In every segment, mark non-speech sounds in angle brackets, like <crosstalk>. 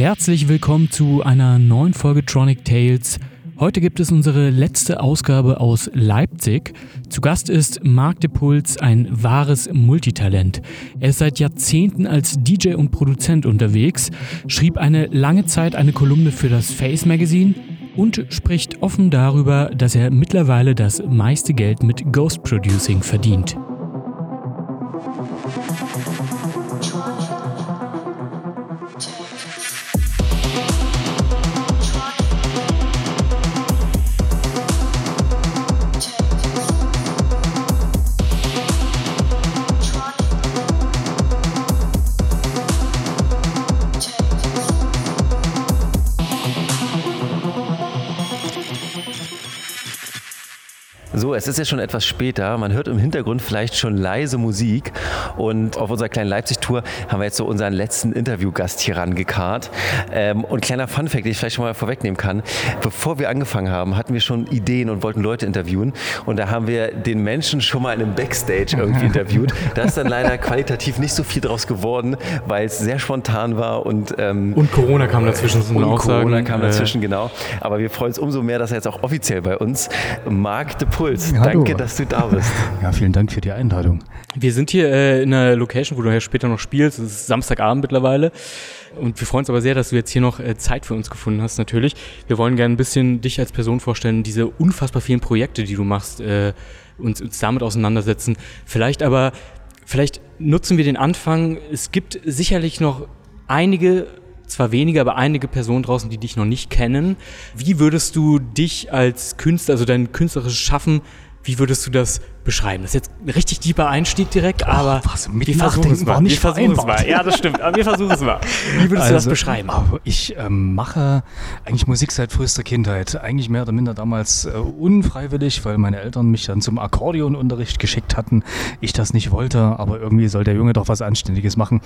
Herzlich willkommen zu einer neuen Folge Tronic Tales. Heute gibt es unsere letzte Ausgabe aus Leipzig. Zu Gast ist Marc de Puls, ein wahres Multitalent. Er ist seit Jahrzehnten als DJ und Produzent unterwegs, schrieb eine lange Zeit eine Kolumne für das Face Magazine und spricht offen darüber, dass er mittlerweile das meiste Geld mit Ghost Producing verdient. Es ist ja schon etwas später. Man hört im Hintergrund vielleicht schon leise Musik. Und auf unserer kleinen Leipzig-Tour haben wir jetzt so unseren letzten Interviewgast hier rangekarrt. Ähm, und kleiner Funfact, den ich vielleicht schon mal vorwegnehmen kann. Bevor wir angefangen haben, hatten wir schon Ideen und wollten Leute interviewen. Und da haben wir den Menschen schon mal in einem Backstage irgendwie <laughs> interviewt. Da ist dann leider qualitativ nicht so viel draus geworden, weil es sehr spontan war. Und, ähm, und Corona kam dazwischen. Und Corona kam dazwischen, genau. Aber wir freuen uns umso mehr, dass er jetzt auch offiziell bei uns Marc de Puls Hallo. Danke, dass du da bist. <laughs> Ja, vielen Dank für die Einladung. Wir sind hier äh, in einer Location, wo du ja später noch spielst. Es ist Samstagabend mittlerweile. Und wir freuen uns aber sehr, dass du jetzt hier noch äh, Zeit für uns gefunden hast, natürlich. Wir wollen gerne ein bisschen dich als Person vorstellen, diese unfassbar vielen Projekte, die du machst, äh, uns, uns damit auseinandersetzen. Vielleicht aber, vielleicht nutzen wir den Anfang. Es gibt sicherlich noch einige zwar wenige, aber einige Personen draußen, die dich noch nicht kennen. Wie würdest du dich als Künstler, also dein künstlerisches Schaffen, wie würdest du das beschreiben? Das ist jetzt ein richtig tiefer Einstieg direkt, aber was, wir versuchen es mal. Wir versuchen es mal. Ja, das stimmt. Aber wir versuchen es mal. <laughs> Wie würdest also, du das also, beschreiben? Ich ähm, mache eigentlich Musik seit frühester Kindheit. Eigentlich mehr oder minder damals äh, unfreiwillig, weil meine Eltern mich dann zum Akkordeonunterricht geschickt hatten. Ich das nicht wollte, aber irgendwie soll der Junge doch was Anständiges machen.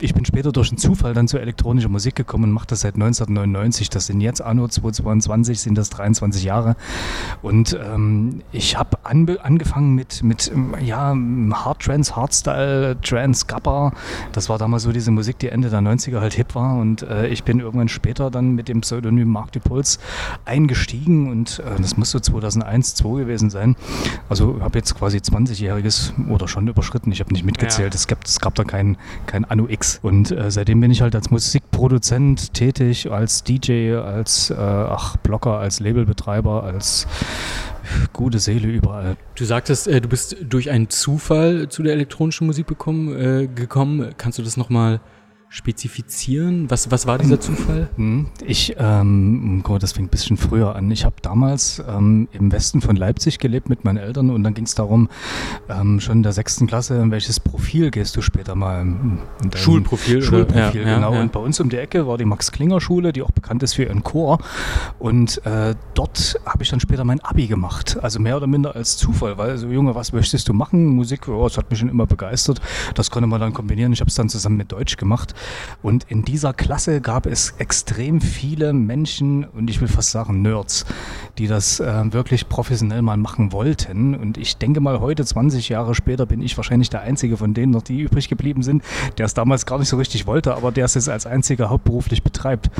Ich bin später durch einen Zufall dann zur elektronischen Musik gekommen und mache das seit 1999. Das sind jetzt anno 2022, sind das 23 Jahre. Und ähm, ich habe habe angefangen mit, mit ähm, ja, Hard Trance, Hardstyle, Trance, Gabba. Das war damals so diese Musik, die Ende der 90er halt hip war. Und äh, ich bin irgendwann später dann mit dem Pseudonym Mark Puls eingestiegen und äh, das muss so 2001, 2002 gewesen sein. Also habe jetzt quasi 20-jähriges oder schon überschritten. Ich habe nicht mitgezählt. Ja. Es, gab, es gab da kein, kein Anno X. Und äh, seitdem bin ich halt als Musikproduzent tätig, als DJ, als äh, ach, Blogger, als Labelbetreiber, als gute Seele überall. Du sagtest, äh, du bist durch einen Zufall zu der elektronischen Musik bekommen, äh, gekommen. Kannst du das nochmal spezifizieren? Was, was war dieser Zufall? Hm, ich, ähm, oh Gott, das fängt ein bisschen früher an. Ich habe damals ähm, im Westen von Leipzig gelebt mit meinen Eltern und dann ging es darum, ähm, schon in der sechsten Klasse, in welches Profil gehst du später mal? Schulprofil. Schulprofil, ja, genau. Ja, ja. Und bei uns um die Ecke war die Max-Klinger-Schule, die auch bekannt ist für ihren Chor. Und äh, dort habe ich dann später mein Abi gemacht. Also mehr oder minder als Zufall, weil so, Junge, was möchtest du machen? Musik, oh, das hat mich schon immer begeistert. Das konnte man dann kombinieren. Ich habe es dann zusammen mit Deutsch gemacht. Und in dieser Klasse gab es extrem viele Menschen und ich will fast sagen Nerds, die das äh, wirklich professionell mal machen wollten. Und ich denke mal, heute, 20 Jahre später, bin ich wahrscheinlich der Einzige von denen noch, die übrig geblieben sind, der es damals gar nicht so richtig wollte, aber der es jetzt als einziger hauptberuflich betreibt.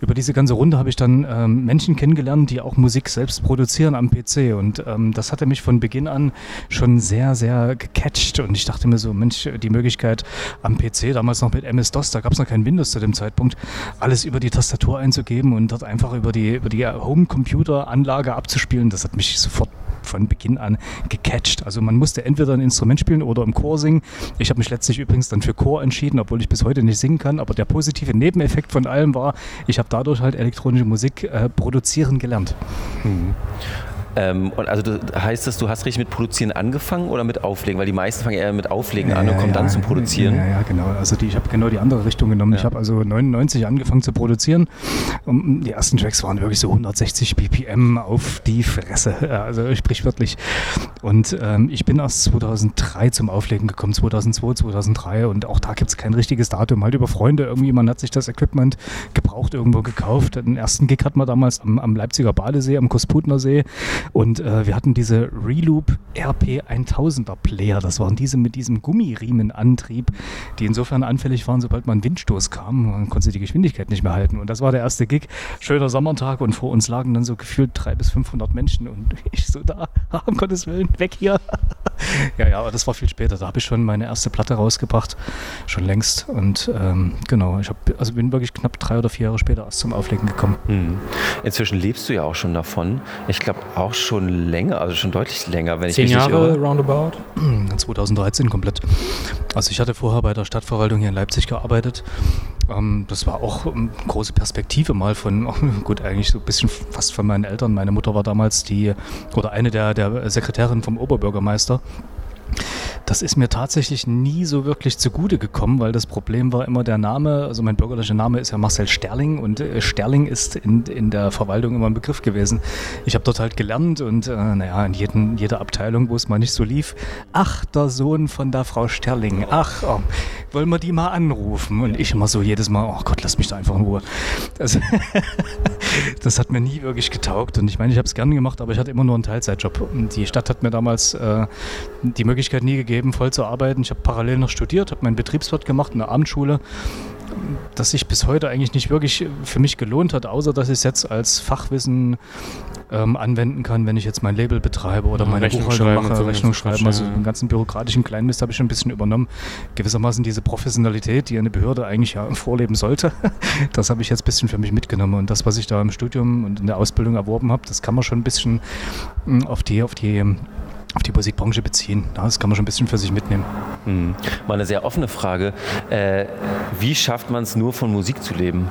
Über diese ganze Runde habe ich dann ähm, Menschen kennengelernt, die auch Musik selbst produzieren am PC. Und ähm, das hatte mich von Beginn an schon sehr, sehr gecatcht. Und ich dachte mir so, Mensch, die Möglichkeit am PC, damals noch mit MS-DOS, da gab es noch kein Windows zu dem Zeitpunkt, alles über die Tastatur einzugeben und dort einfach über die, über die Home-Computer-Anlage abzuspielen, das hat mich sofort von Beginn an gecatcht. Also man musste entweder ein Instrument spielen oder im Chor singen. Ich habe mich letztlich übrigens dann für Chor entschieden, obwohl ich bis heute nicht singen kann. Aber der positive Nebeneffekt von allem war, ich habe dadurch halt elektronische Musik äh, produzieren gelernt. Mhm. Ähm, und also du, heißt das, du hast richtig mit Produzieren angefangen oder mit Auflegen? Weil die meisten fangen eher mit Auflegen ja, an und kommen ja, dann zum Produzieren. Ja, ja, genau. Also die, ich habe genau die andere Richtung genommen. Ich habe also 99 angefangen zu produzieren. Und die ersten Tracks waren wirklich so 160 BPM auf die Fresse. <laughs> Also sprichwörtlich. Und ähm, ich bin erst 2003 zum Auflegen gekommen, 2002, 2003. Und auch da gibt es kein richtiges Datum. Halt über Freunde irgendwie. Man hat sich das Equipment gebraucht irgendwo gekauft. Den ersten Gig hat man damals am, am Leipziger Badesee, am Kosputner See Und äh, wir hatten diese Reloop RP 1000er Player. Das waren diese mit diesem Gummiriemenantrieb, die insofern anfällig waren, sobald man Windstoß kam, man konnte die Geschwindigkeit nicht mehr halten. Und das war der erste Gig. Schöner Sommertag und vor uns lagen dann so gefühlt 300 bis 500 Menschen und <laughs> ich so da, <laughs> um Gottes Willen, weg hier. <laughs> ja, ja, aber das war viel später. Da habe ich schon meine erste Platte rausgebracht, schon längst. Und ähm, genau, ich hab, also bin wirklich knapp drei oder vier Jahre später erst zum Auflegen gekommen. Hm. Inzwischen lebst du ja auch schon davon. Ich glaube auch schon länger, also schon deutlich länger, wenn Zehn ich mich Jahre irre. roundabout? <clears throat> 2013 komplett. Also ich hatte vorher bei der Stadtverwaltung hier in Leipzig gearbeitet. Ähm, das war auch eine große Perspektive mal von, <laughs> gut, eigentlich so ein bisschen fast von meinen Eltern. Meine Mutter war damals die, oder eine der, der Sekretärin vom Oberbürgermeister. Das ist mir tatsächlich nie so wirklich zugute gekommen, weil das Problem war immer der Name. Also mein bürgerlicher Name ist ja Marcel Sterling und äh, Sterling ist in, in der Verwaltung immer ein Begriff gewesen. Ich habe dort halt gelernt und äh, naja, in jeden, jeder Abteilung, wo es mal nicht so lief, ach, der Sohn von der Frau Sterling, ach, oh, wollen wir die mal anrufen? Und ich immer so jedes Mal, oh Gott, lass mich da einfach in Ruhe. Das, <laughs> das hat mir nie wirklich getaugt und ich meine, ich habe es gern gemacht, aber ich hatte immer nur einen Teilzeitjob. Und die Stadt hat mir damals äh, die Möglichkeit nie gegeben, voll zu arbeiten. Ich habe parallel noch studiert, habe meinen Betriebswirt gemacht in der Abendschule, das sich bis heute eigentlich nicht wirklich für mich gelohnt hat, außer dass ich es jetzt als Fachwissen ähm, anwenden kann, wenn ich jetzt mein Label betreibe oder Ja, meine Rechnung Buchhaltung schreiben mache, so, Rechnung schreiben. Also den ganzen bürokratischen Kleinmist habe ich schon ein bisschen übernommen. Gewissermaßen diese Professionalität, die eine Behörde eigentlich ja <laughs> vorleben sollte, <laughs> das habe ich jetzt ein bisschen für mich mitgenommen. Und das, was ich da im Studium und in der Ausbildung erworben habe, das kann man schon ein bisschen mh, auf die, auf die auf die Musikbranche beziehen. Das kann man schon ein bisschen für sich mitnehmen. Hm. Mal eine sehr offene Frage. Äh, wie schafft man es nur von Musik zu leben?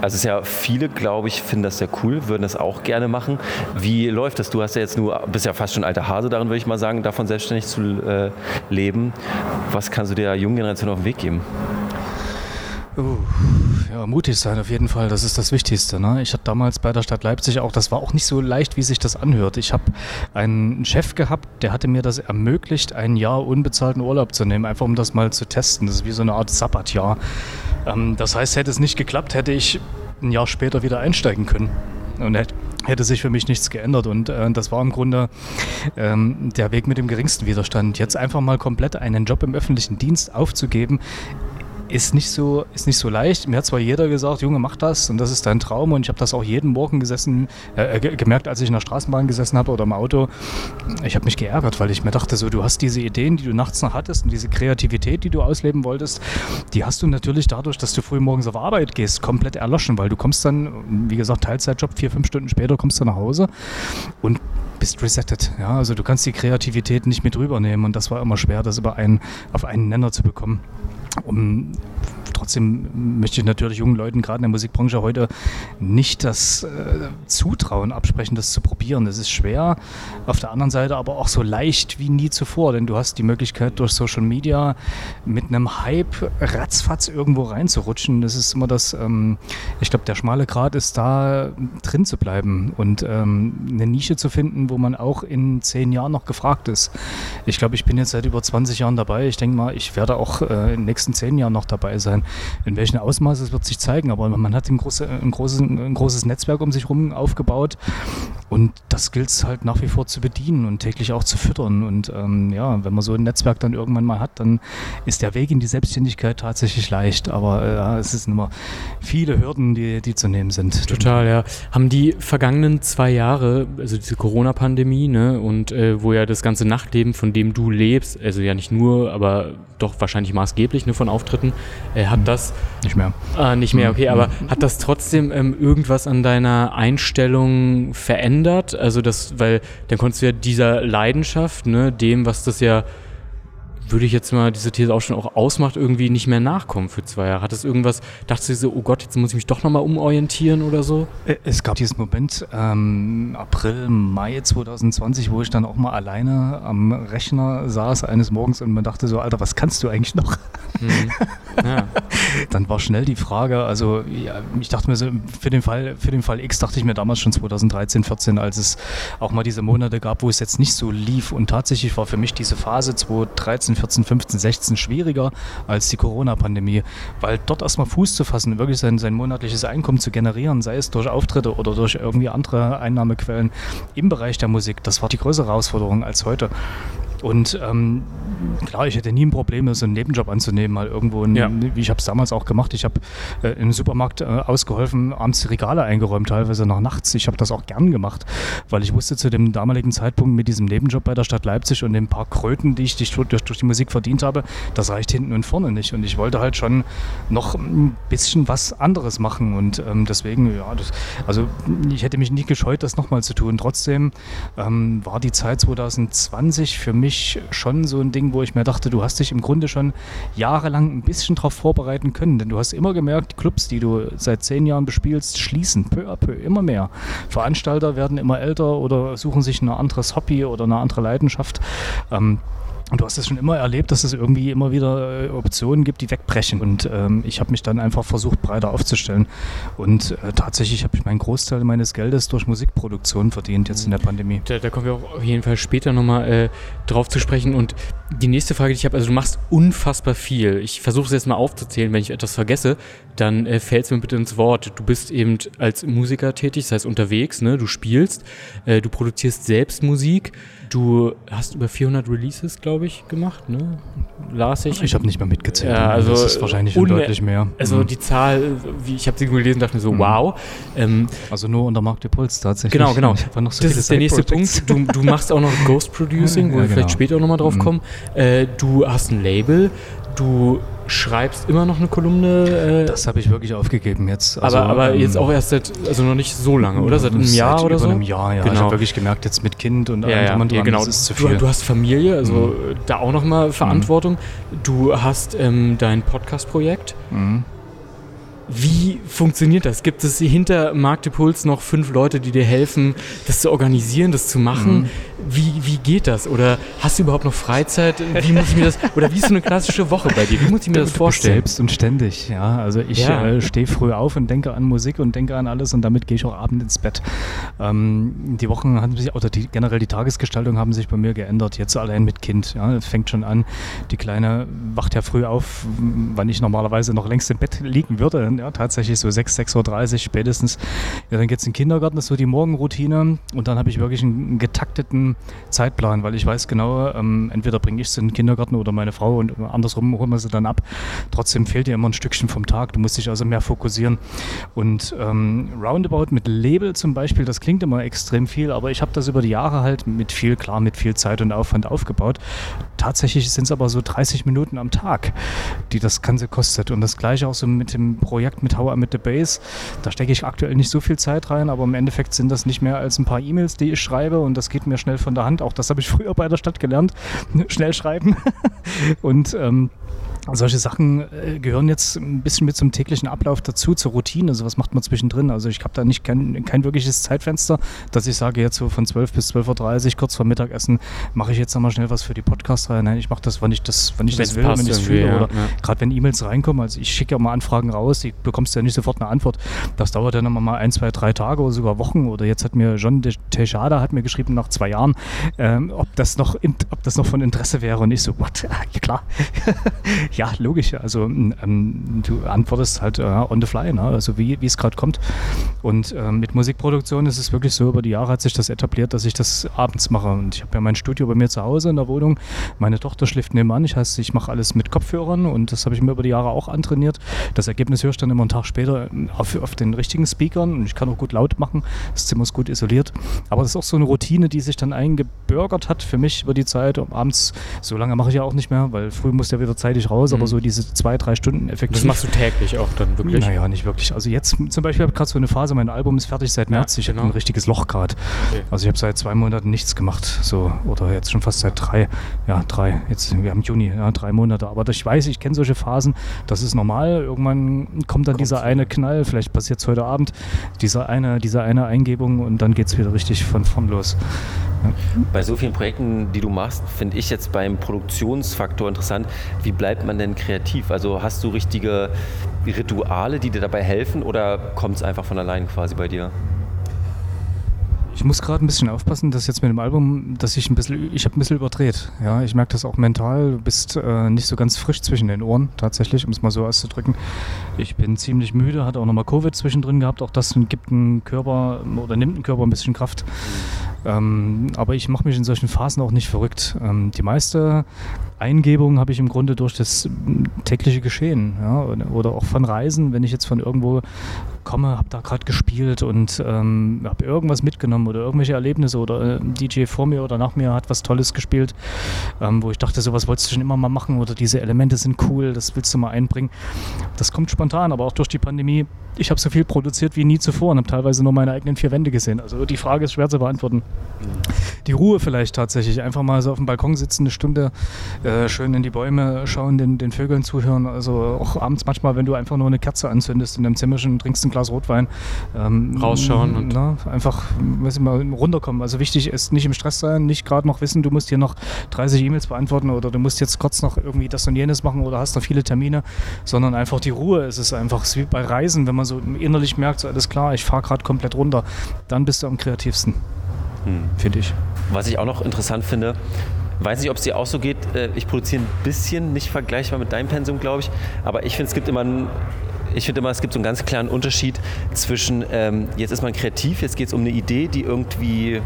Also es ist ja viele, glaube ich, finden das sehr cool, würden das auch gerne machen. Wie läuft das? Du hast ja jetzt nur, bist ja fast schon alter Hase darin, würde ich mal sagen, davon selbstständig zu äh, leben. Was kannst du der jungen Generation auf den Weg geben? Uh, ja, mutig sein auf jeden Fall, das ist das Wichtigste. Ne? Ich hatte damals bei der Stadt Leipzig auch, das war auch nicht so leicht, wie sich das anhört. Ich habe einen Chef gehabt, der hatte mir das ermöglicht, ein Jahr unbezahlten Urlaub zu nehmen, einfach um das mal zu testen. Das ist wie so eine Art Sabbatjahr. Ähm, das heißt, hätte es nicht geklappt, hätte ich ein Jahr später wieder einsteigen können. Und hätte sich für mich nichts geändert. Und äh, das war im Grunde ähm, der Weg mit dem geringsten Widerstand. Jetzt einfach mal komplett einen Job im öffentlichen Dienst aufzugeben, ist nicht so ist nicht so leicht. Mir hat zwar jeder gesagt, Junge, mach das und das ist dein Traum und ich habe das auch jeden Morgen gesessen äh, ge gemerkt, als ich in der Straßenbahn gesessen habe oder im Auto. Ich habe mich geärgert, weil ich mir dachte, so du hast diese Ideen, die du nachts noch hattest und diese Kreativität, die du ausleben wolltest, die hast du natürlich dadurch, dass du früh morgens auf Arbeit gehst, komplett erloschen, weil du kommst dann, wie gesagt, Teilzeitjob, vier fünf Stunden später kommst du nach Hause und bist resettet. Ja, also du kannst die Kreativität nicht mit rübernehmen und das war immer schwer, das über einen, auf einen Nenner zu bekommen. Um, trotzdem möchte ich natürlich jungen Leuten gerade in der Musikbranche heute nicht das äh, Zutrauen absprechen, das zu probieren. Das ist schwer, auf der anderen Seite aber auch so leicht wie nie zuvor, denn du hast die Möglichkeit durch Social Media mit einem Hype ratzfatz irgendwo reinzurutschen. Das ist immer das, ähm, ich glaube, der schmale Grat ist da drin zu bleiben und ähm, eine Nische zu finden, wo man auch in zehn Jahren noch gefragt ist. Ich glaube, ich bin jetzt seit über 20 Jahren dabei. Ich denke mal, ich werde auch äh, in den nächsten zehn Jahren noch dabei sein. In welchem Ausmaß, es wird sich zeigen, aber man hat ein, große, ein, großes, ein großes Netzwerk um sich herum aufgebaut und das gilt es halt nach wie vor zu bedienen und täglich auch zu füttern. Und ähm, ja, wenn man so ein Netzwerk dann irgendwann mal hat, dann ist der Weg in die Selbstständigkeit tatsächlich leicht, aber äh, es sind immer viele Hürden, die, die zu nehmen sind. Total, ja. Haben die vergangenen zwei Jahre, also diese Corona-Pandemie, ne, und äh, wo ja das ganze Nachtleben, von dem du lebst, also ja nicht nur, aber doch wahrscheinlich maßgeblich ne, von Auftritten, äh, hat das nicht mehr. Äh, nicht mehr, okay, aber hat das trotzdem ähm, irgendwas an deiner Einstellung verändert? Also das, weil dann konntest du ja dieser Leidenschaft, ne, dem, was das ja würde ich jetzt mal diese These auch schon auch ausmacht, irgendwie nicht mehr nachkommen für zwei Jahre. Hat das irgendwas, dachtest du so, oh Gott, jetzt muss ich mich doch nochmal umorientieren oder so? Es gab diesen Moment, ähm, April, Mai 2020, wo ich dann auch mal alleine am Rechner saß eines Morgens und man dachte so, Alter, was kannst du eigentlich noch? Mhm. Ja. <laughs> Dann war schnell die Frage, also ja, ich dachte mir so, für den Fall, für den Fall X dachte ich mir damals schon 2013, 14, als es auch mal diese Monate gab, wo es jetzt nicht so lief. Und tatsächlich war für mich diese Phase 2013, 14, 15, 16 schwieriger als die Corona-Pandemie, weil dort erstmal Fuß zu fassen, wirklich sein, sein monatliches Einkommen zu generieren, sei es durch Auftritte oder durch irgendwie andere Einnahmequellen im Bereich der Musik, das war die größere Herausforderung als heute. Und ähm, klar, ich hätte nie ein Problem, so einen Nebenjob anzunehmen, mal irgendwo, in, ja. wie ich habe es damals auch gemacht. Ich habe äh, im Supermarkt äh, ausgeholfen, abends die Regale eingeräumt, teilweise noch nachts. Ich habe das auch gern gemacht, weil ich wusste zu dem damaligen Zeitpunkt mit diesem Nebenjob bei der Stadt Leipzig und den paar Kröten, die ich durch, durch, die Musik verdient habe, das reicht hinten und vorne nicht. Und ich wollte halt schon noch ein bisschen was anderes machen. Und ähm, deswegen, ja, das, also ich hätte mich nicht gescheut, das nochmal zu tun. Trotzdem ähm, war die Zeit 2020 für mich mich schon so ein Ding, wo ich mir dachte, du hast dich im Grunde schon jahrelang ein bisschen darauf vorbereiten können. Denn du hast immer gemerkt, Clubs, die du seit zehn Jahren bespielst, schließen peu à peu immer mehr. Veranstalter werden immer älter oder suchen sich ein anderes Hobby oder eine andere Leidenschaft. Ähm, und du hast es schon immer erlebt, dass es irgendwie immer wieder äh, Optionen gibt, die wegbrechen. Und ähm, ich habe mich dann einfach versucht, breiter aufzustellen. Und äh, tatsächlich habe ich meinen Großteil meines Geldes durch Musikproduktion verdient, jetzt in der Pandemie. Da, da kommen wir auch auf jeden Fall später nochmal äh, drauf zu sprechen. Und die nächste Frage, die ich habe, also du machst unfassbar viel. Ich versuche es jetzt mal aufzuzählen, wenn ich etwas vergesse, dann äh, fällt es mir bitte ins Wort. Du bist eben als Musiker tätig, das heißt unterwegs, ne? du spielst, äh, du produzierst selbst Musik. Du hast über 400 Releases, glaube ich, gemacht, ne? Las ich. Ich habe nicht mehr mitgezählt. Ja, also das ist wahrscheinlich schon deutlich mehr. Also mhm. die Zahl, wie ich habe sie gelesen, dachte mir so, mhm. wow. Ähm, also nur unter Mark de Puls tatsächlich. Genau, genau. <laughs> So das ist der nächste Punkt. Du, du, machst auch noch Ghost Producing, <laughs> wo ja, wir genau. vielleicht später auch nochmal drauf mhm. kommen. Äh, du hast ein Label, du schreibst immer noch eine Kolumne. Äh, das habe ich wirklich aufgegeben jetzt. Also, aber, aber ähm, jetzt auch erst seit, also noch nicht so lange, oder? Seit einem Jahr seit oder über so? einem Jahr, ja. Genau. Ich habe wirklich gemerkt, jetzt mit Kind und ja, allem ja, ja, genau. das ist zu viel. Du, du hast Familie, also mhm. da auch nochmal mhm. Verantwortung. Mhm. Du hast ähm, dein Podcast-Projekt. Mhm. Wie funktioniert das? Gibt es hinter Marktepuls noch fünf Leute, die dir helfen, das zu organisieren, das zu machen? Wie, wie geht das? Oder hast du überhaupt noch Freizeit? Wie muss ich mir das, oder wie ist so eine klassische Woche bei dir? Wie muss ich mir das vorstellen? Selbst und ständig, ja. Also ich ja. äh, stehe früh auf und denke an Musik und denke an alles und damit gehe ich auch abends ins Bett. Ähm, die Wochen haben sich, oder die, generell die Tagesgestaltung haben sich bei mir geändert. Jetzt allein mit Kind. Ja, fängt schon an. Die Kleine wacht ja früh auf, wann ich normalerweise noch längst im Bett liegen würde. Ja, tatsächlich so 6, 6.30 Uhr spätestens. Ja, dann geht es in den Kindergarten, das ist so die Morgenroutine. Und dann habe ich wirklich einen, einen Zeitplan, weil ich weiß genau, ähm, entweder bringe ich sie in den Kindergarten oder meine Frau und andersrum holen wir sie dann ab. Trotzdem fehlt dir immer ein Stückchen vom Tag. Du musst dich also mehr fokussieren. Und ähm, Roundabout mit Label zum Beispiel, das klingt immer extrem viel, aber ich habe das über die Jahre halt mit viel, klar, mit viel Zeit und Aufwand aufgebaut. Tatsächlich sind es aber so 30 Minuten am Tag, die das Ganze kostet. Und das gleiche auch so mit dem Projekt mit How I Met the Base. Da stecke ich aktuell nicht so viel Zeit rein, aber im Endeffekt sind das nicht mehr als ein paar E-Mails, die ich schreibe und das geht mir schnell von der Hand. Auch das habe ich <laughs> früher bei der Stadt gelernt. Schnell schreiben. <laughs> und ähm, solche Sachen äh, gehören jetzt ein bisschen mit zum täglichen Ablauf dazu, zur Routine. Also was macht man zwischendrin? Also ich habe da nicht kein, kein wirkliches Zeitfenster, dass ich sage, jetzt so von 12 bis 12.30 Uhr, kurz vor Mittagessen, mache ich jetzt nochmal schnell was für die Podcast-Reihe. Nein, ich mache das, wann ich das, wenn ich das will, wenn ich es fühle. Ja, oder ja. gerade wenn E-Mails reinkommen, also ich schicke ja mal Anfragen raus, die bekommst ja nicht sofort eine Antwort. Das dauert dann nochmal ein, zwei, drei Tage oder sogar Wochen. Oder jetzt hat mir John Tejada hat mir geschrieben nach zwei Jahren, ähm, ob, das noch, ob das noch von Interesse wäre. Und ich so, what? Ja, klar. <laughs> ja, logisch. Also ähm, du antwortest halt äh, on the fly, ne? also wie es gerade kommt. Und ähm, mit Musikproduktion ist es wirklich so, über die Jahre hat sich das etabliert, dass ich das abends mache. Und ich habe ja mein Studio bei mir zu Hause in der Wohnung. Meine Tochter schläft nebenan. Ich heißt, ich mache alles mit Kopfhörern und das habe ich mir über die Jahre auch antrainiert. Das Ergebnis höre ich dann immer einen Tag später ähm, auf, auf den richtigen Speakern und ich kann auch gut laut machen. Das Zimmer ist gut isoliert. Aber das ist auch so eine Routine, die sich dann eingebürgert hat für mich über die Zeit. Und abends, so lange mache ich ja auch nicht mehr, weil früh muss ja wieder zeitig raus, mhm. aber so diese zwei, drei Stunden effektiv. Das machst du täglich auch dann wirklich? Naja, nicht wirklich. Also jetzt zum Beispiel habe ich gerade so eine Phase, mein Album ist fertig seit März. Ja, ich genau. habe ein richtiges Loch gerade. Okay. Also ich habe seit zwei Monaten nichts gemacht. So, oder jetzt schon fast seit drei. Ja, drei. Jetzt, wir haben Juni, ja, drei Monate. Aber ich weiß, ich kenne solche Phasen. Das ist normal. Irgendwann kommt dann kommt dieser eine Knall. Vielleicht passiert es heute Abend. Dieser eine, diese eine Eingebung und dann geht es wieder richtig von vorn los. Bei so vielen Projekten, die du machst, finde ich jetzt beim Produktionsfaktor interessant, wie bleibt man denn kreativ? Also hast du richtige Rituale, die dir dabei helfen oder kommt es einfach von allein quasi bei dir? Ich muss gerade ein bisschen aufpassen, dass jetzt mit dem Album, dass ich ein bisschen, ich habe ein bisschen überdreht. Ja, ich merke das auch mental. Du bist äh, nicht so ganz frisch zwischen den Ohren, tatsächlich, um es mal so auszudrücken. Ich bin ziemlich müde, hatte auch nochmal Covid zwischendrin gehabt. Auch das gibt dem Körper oder nimmt dem Körper ein bisschen Kraft. Ähm, aber ich mache mich in solchen Phasen auch nicht verrückt. Ähm, die meiste Eingebung habe ich im Grunde durch das tägliche Geschehen ja, oder auch von Reisen, wenn ich jetzt von irgendwo komme, habe da gerade gespielt und ähm, habe irgendwas mitgenommen oder irgendwelche Erlebnisse oder äh, DJ vor mir oder nach mir hat was Tolles gespielt, ähm, wo ich dachte, sowas wolltest du schon immer mal machen oder diese Elemente sind cool, das willst du mal einbringen. Das kommt spontan, aber auch durch die Pandemie. Ich habe so viel produziert wie nie zuvor und habe teilweise nur meine eigenen vier Wände gesehen. Also die Frage ist schwer zu beantworten. Die Ruhe vielleicht tatsächlich. Einfach mal so auf dem Balkon sitzen, eine Stunde äh, schön in die Bäume schauen, den, den Vögeln zuhören. Also auch abends manchmal, wenn du einfach nur eine Kerze anzündest in deinem Zimmerchen, trinkst ein Glas Rotwein. Ähm, Rausschauen und na, einfach weiß ich mal, runterkommen. Also wichtig ist nicht im Stress sein, nicht gerade noch wissen, du musst hier noch 30 E-Mails beantworten oder du musst jetzt kurz noch irgendwie das und jenes machen oder hast noch viele Termine, sondern einfach die Ruhe. Es ist einfach wie bei Reisen, wenn man so innerlich merkt, so alles klar, ich fahre gerade komplett runter, dann bist du am kreativsten. Hm. Finde ich. Was ich auch noch interessant finde, weiß nicht, ob es dir auch so geht. Äh, ich produziere ein bisschen, nicht vergleichbar mit deinem Pensum, glaube ich. Aber ich finde, es gibt immer einen ich finde immer, es gibt so einen ganz klaren Unterschied zwischen, ähm, jetzt ist man kreativ, jetzt geht es um eine Idee, die irgendwie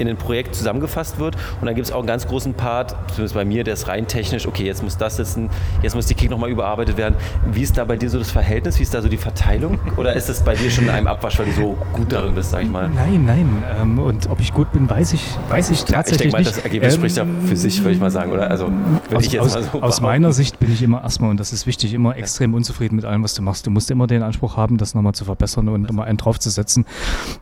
in ein Projekt zusammengefasst wird. Und dann gibt es auch einen ganz großen Part, zumindest bei mir, der ist rein technisch, okay, jetzt muss das sitzen, jetzt muss die Kick nochmal überarbeitet werden. Wie ist da bei dir so das Verhältnis? Wie ist da so die Verteilung? Oder ist es bei dir schon in einem Abwasch, weil du so gut darin bist, sag ich mal? Nein, nein. Ähm, und ob ich gut bin, weiß ich, weiß ich tatsächlich ja, ich denke mal, das Ergebnis ähm, spricht ja für sich, würde ich mal sagen. Oder? Also, aus, aus, so aus meiner Sicht bin ich immer erstmal, und das ist wichtig, immer extrem unzufrieden mit allem, was du machst. Du musst immer den Anspruch haben, das nochmal zu verbessern und nochmal einen draufzusetzen.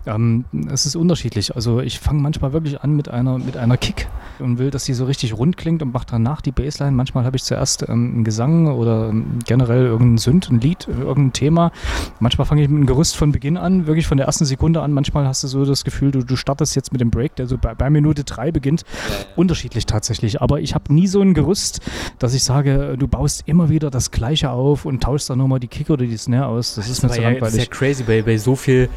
Ähm, es ist unterschiedlich. Also ich fange manchmal wirklich an mit einer mit einer Kick und will, dass sie so richtig rund klingt und macht danach die Bassline. Manchmal habe ich zuerst ähm, einen Gesang oder ähm, generell irgendein Synth, ein Lied, irgendein Thema. Manchmal fange ich mit einem Gerüst von Beginn an, wirklich von der ersten Sekunde an. Manchmal hast du so das Gefühl, du, du startest jetzt mit dem Break, der so bei, bei Minute drei beginnt. Unterschiedlich tatsächlich. Aber ich habe nie so ein Gerüst, dass ich sage, du baust immer wieder das Gleiche auf und tauschst dann nochmal die Kick oder die Snare aus. Das, das ist mir zu ja, langweilig. Das ist ja crazy bei, bei so viel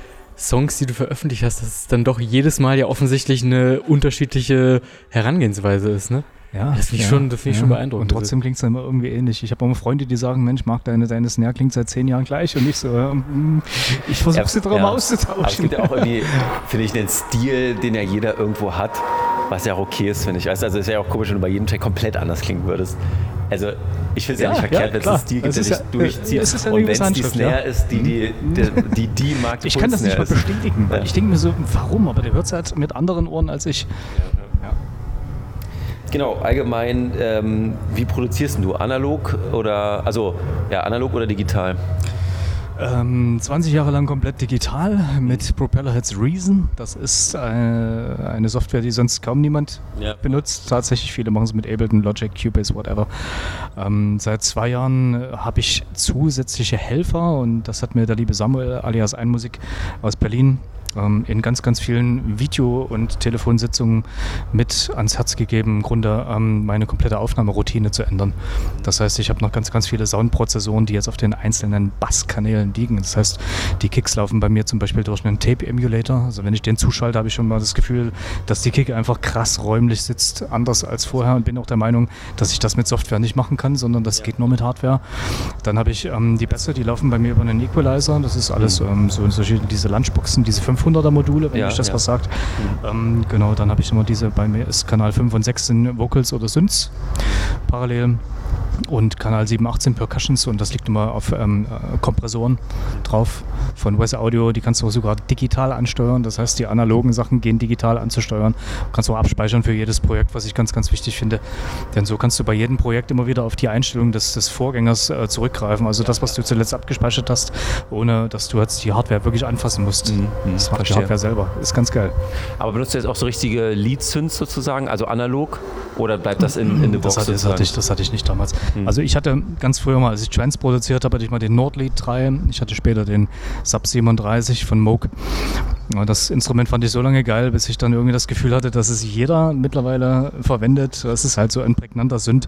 Songs, die du veröffentlicht hast, dass es dann doch jedes Mal ja offensichtlich eine unterschiedliche Herangehensweise ist, ne? Ja, das finde ich, ja, schon, find ich ja. schon beeindruckend. Und trotzdem klingt es dann immer irgendwie ähnlich. Ich habe auch immer Freunde, die sagen, Mensch, mag deine, deine Snare klingt seit zehn Jahren gleich und ich so, ähm, ich versuche sie ja, mal auszutauschen. Aber es gibt ja auch irgendwie, finde ich, einen Stil, den ja jeder irgendwo hat, was ja auch okay ist, finde ich. Also es wäre ja auch komisch, wenn du bei jedem Track komplett anders klingen würdest. Also ich finde es ja, ja, nicht verkehrt, ja, wenn es einen Stil gibt, der sich durchzieht. und wenn es die Snare ist, die die, die, die, die mag, Ich kann das nicht mal bestätigen, weil ich denke mir so, warum? Aber der hört es halt mit anderen Ohren als ich. Genau, allgemein, ähm, wie produzierst du? Analog oder, also, ja, analog oder digital? Ähm, 20 Jahre lang komplett digital mit Propellerheads Reason. Das ist eine, äh, eine Software, die sonst kaum niemand ja. benutzt. Tatsächlich, viele machen es mit Ableton, Logic, Cubase, whatever. Ähm, seit zwei Jahren äh, habe ich zusätzliche Helfer und das hat mir der liebe Samuel alias Einmusik aus Berlin ähm, in ganz, ganz vielen Video- und Telefonsitzungen mit ans Herz gegeben, im Grunde ähm, meine komplette Aufnahmeroutine zu ändern. Das heißt, ich habe noch ganz, ganz viele Soundprozessoren, die jetzt auf den einzelnen Basskanälen liegen. Das heißt, die Kicks laufen bei mir zum Beispiel durch einen Tape-Emulator. Also wenn ich den zuschalte, habe ich schon mal das Gefühl, dass die Kick einfach krass räumlich sitzt, anders als vorher und bin auch der Meinung, dass ich das mit Software nicht machen kann, sondern das geht nur mit Hardware. Dann habe ich ähm, die Bässe, die laufen bei mir über einen Equalizer. Das ist alles mhm. ähm, so solche, diese Lunchboxen, diese 5 500er Module, wenn ja, euch das ja. was sagt. Mhm. Ähm, genau, dann habe ich immer diese, bei mir ist Kanal 5 und 6 sind Vocals oder Synths parallel und Kanal 718 Percussions und das liegt immer auf ähm, äh, Kompressoren drauf von Wes Audio. Die kannst du sogar digital ansteuern. Das heißt, die analogen Sachen gehen digital anzusteuern. Kannst du auch abspeichern für jedes Projekt, was ich ganz, ganz wichtig finde. Denn so kannst du bei jedem Projekt immer wieder auf die Einstellung des, des Vorgängers äh, zurückgreifen. Also das, was du zuletzt abgespeichert hast, ohne dass du jetzt die Hardware wirklich anfassen musst. Mhm. Das macht die Hardware selber. Ist ganz geil. Aber benutzt du jetzt auch so richtige Lead-Synths sozusagen, also analog? Oder bleibt das in, in der Box? Das hatte, das hatte, ich, das hatte ich nicht damals. Mhm. Also ich hatte ganz früher mal, als ich Trance produziert habe, hatte ich mal den Nordlead 3. Ich hatte später den Sub 37 von Moog. Das Instrument fand ich so lange geil, bis ich dann irgendwie das Gefühl hatte, dass es jeder mittlerweile verwendet. Das ist halt so ein prägnanter Sünd.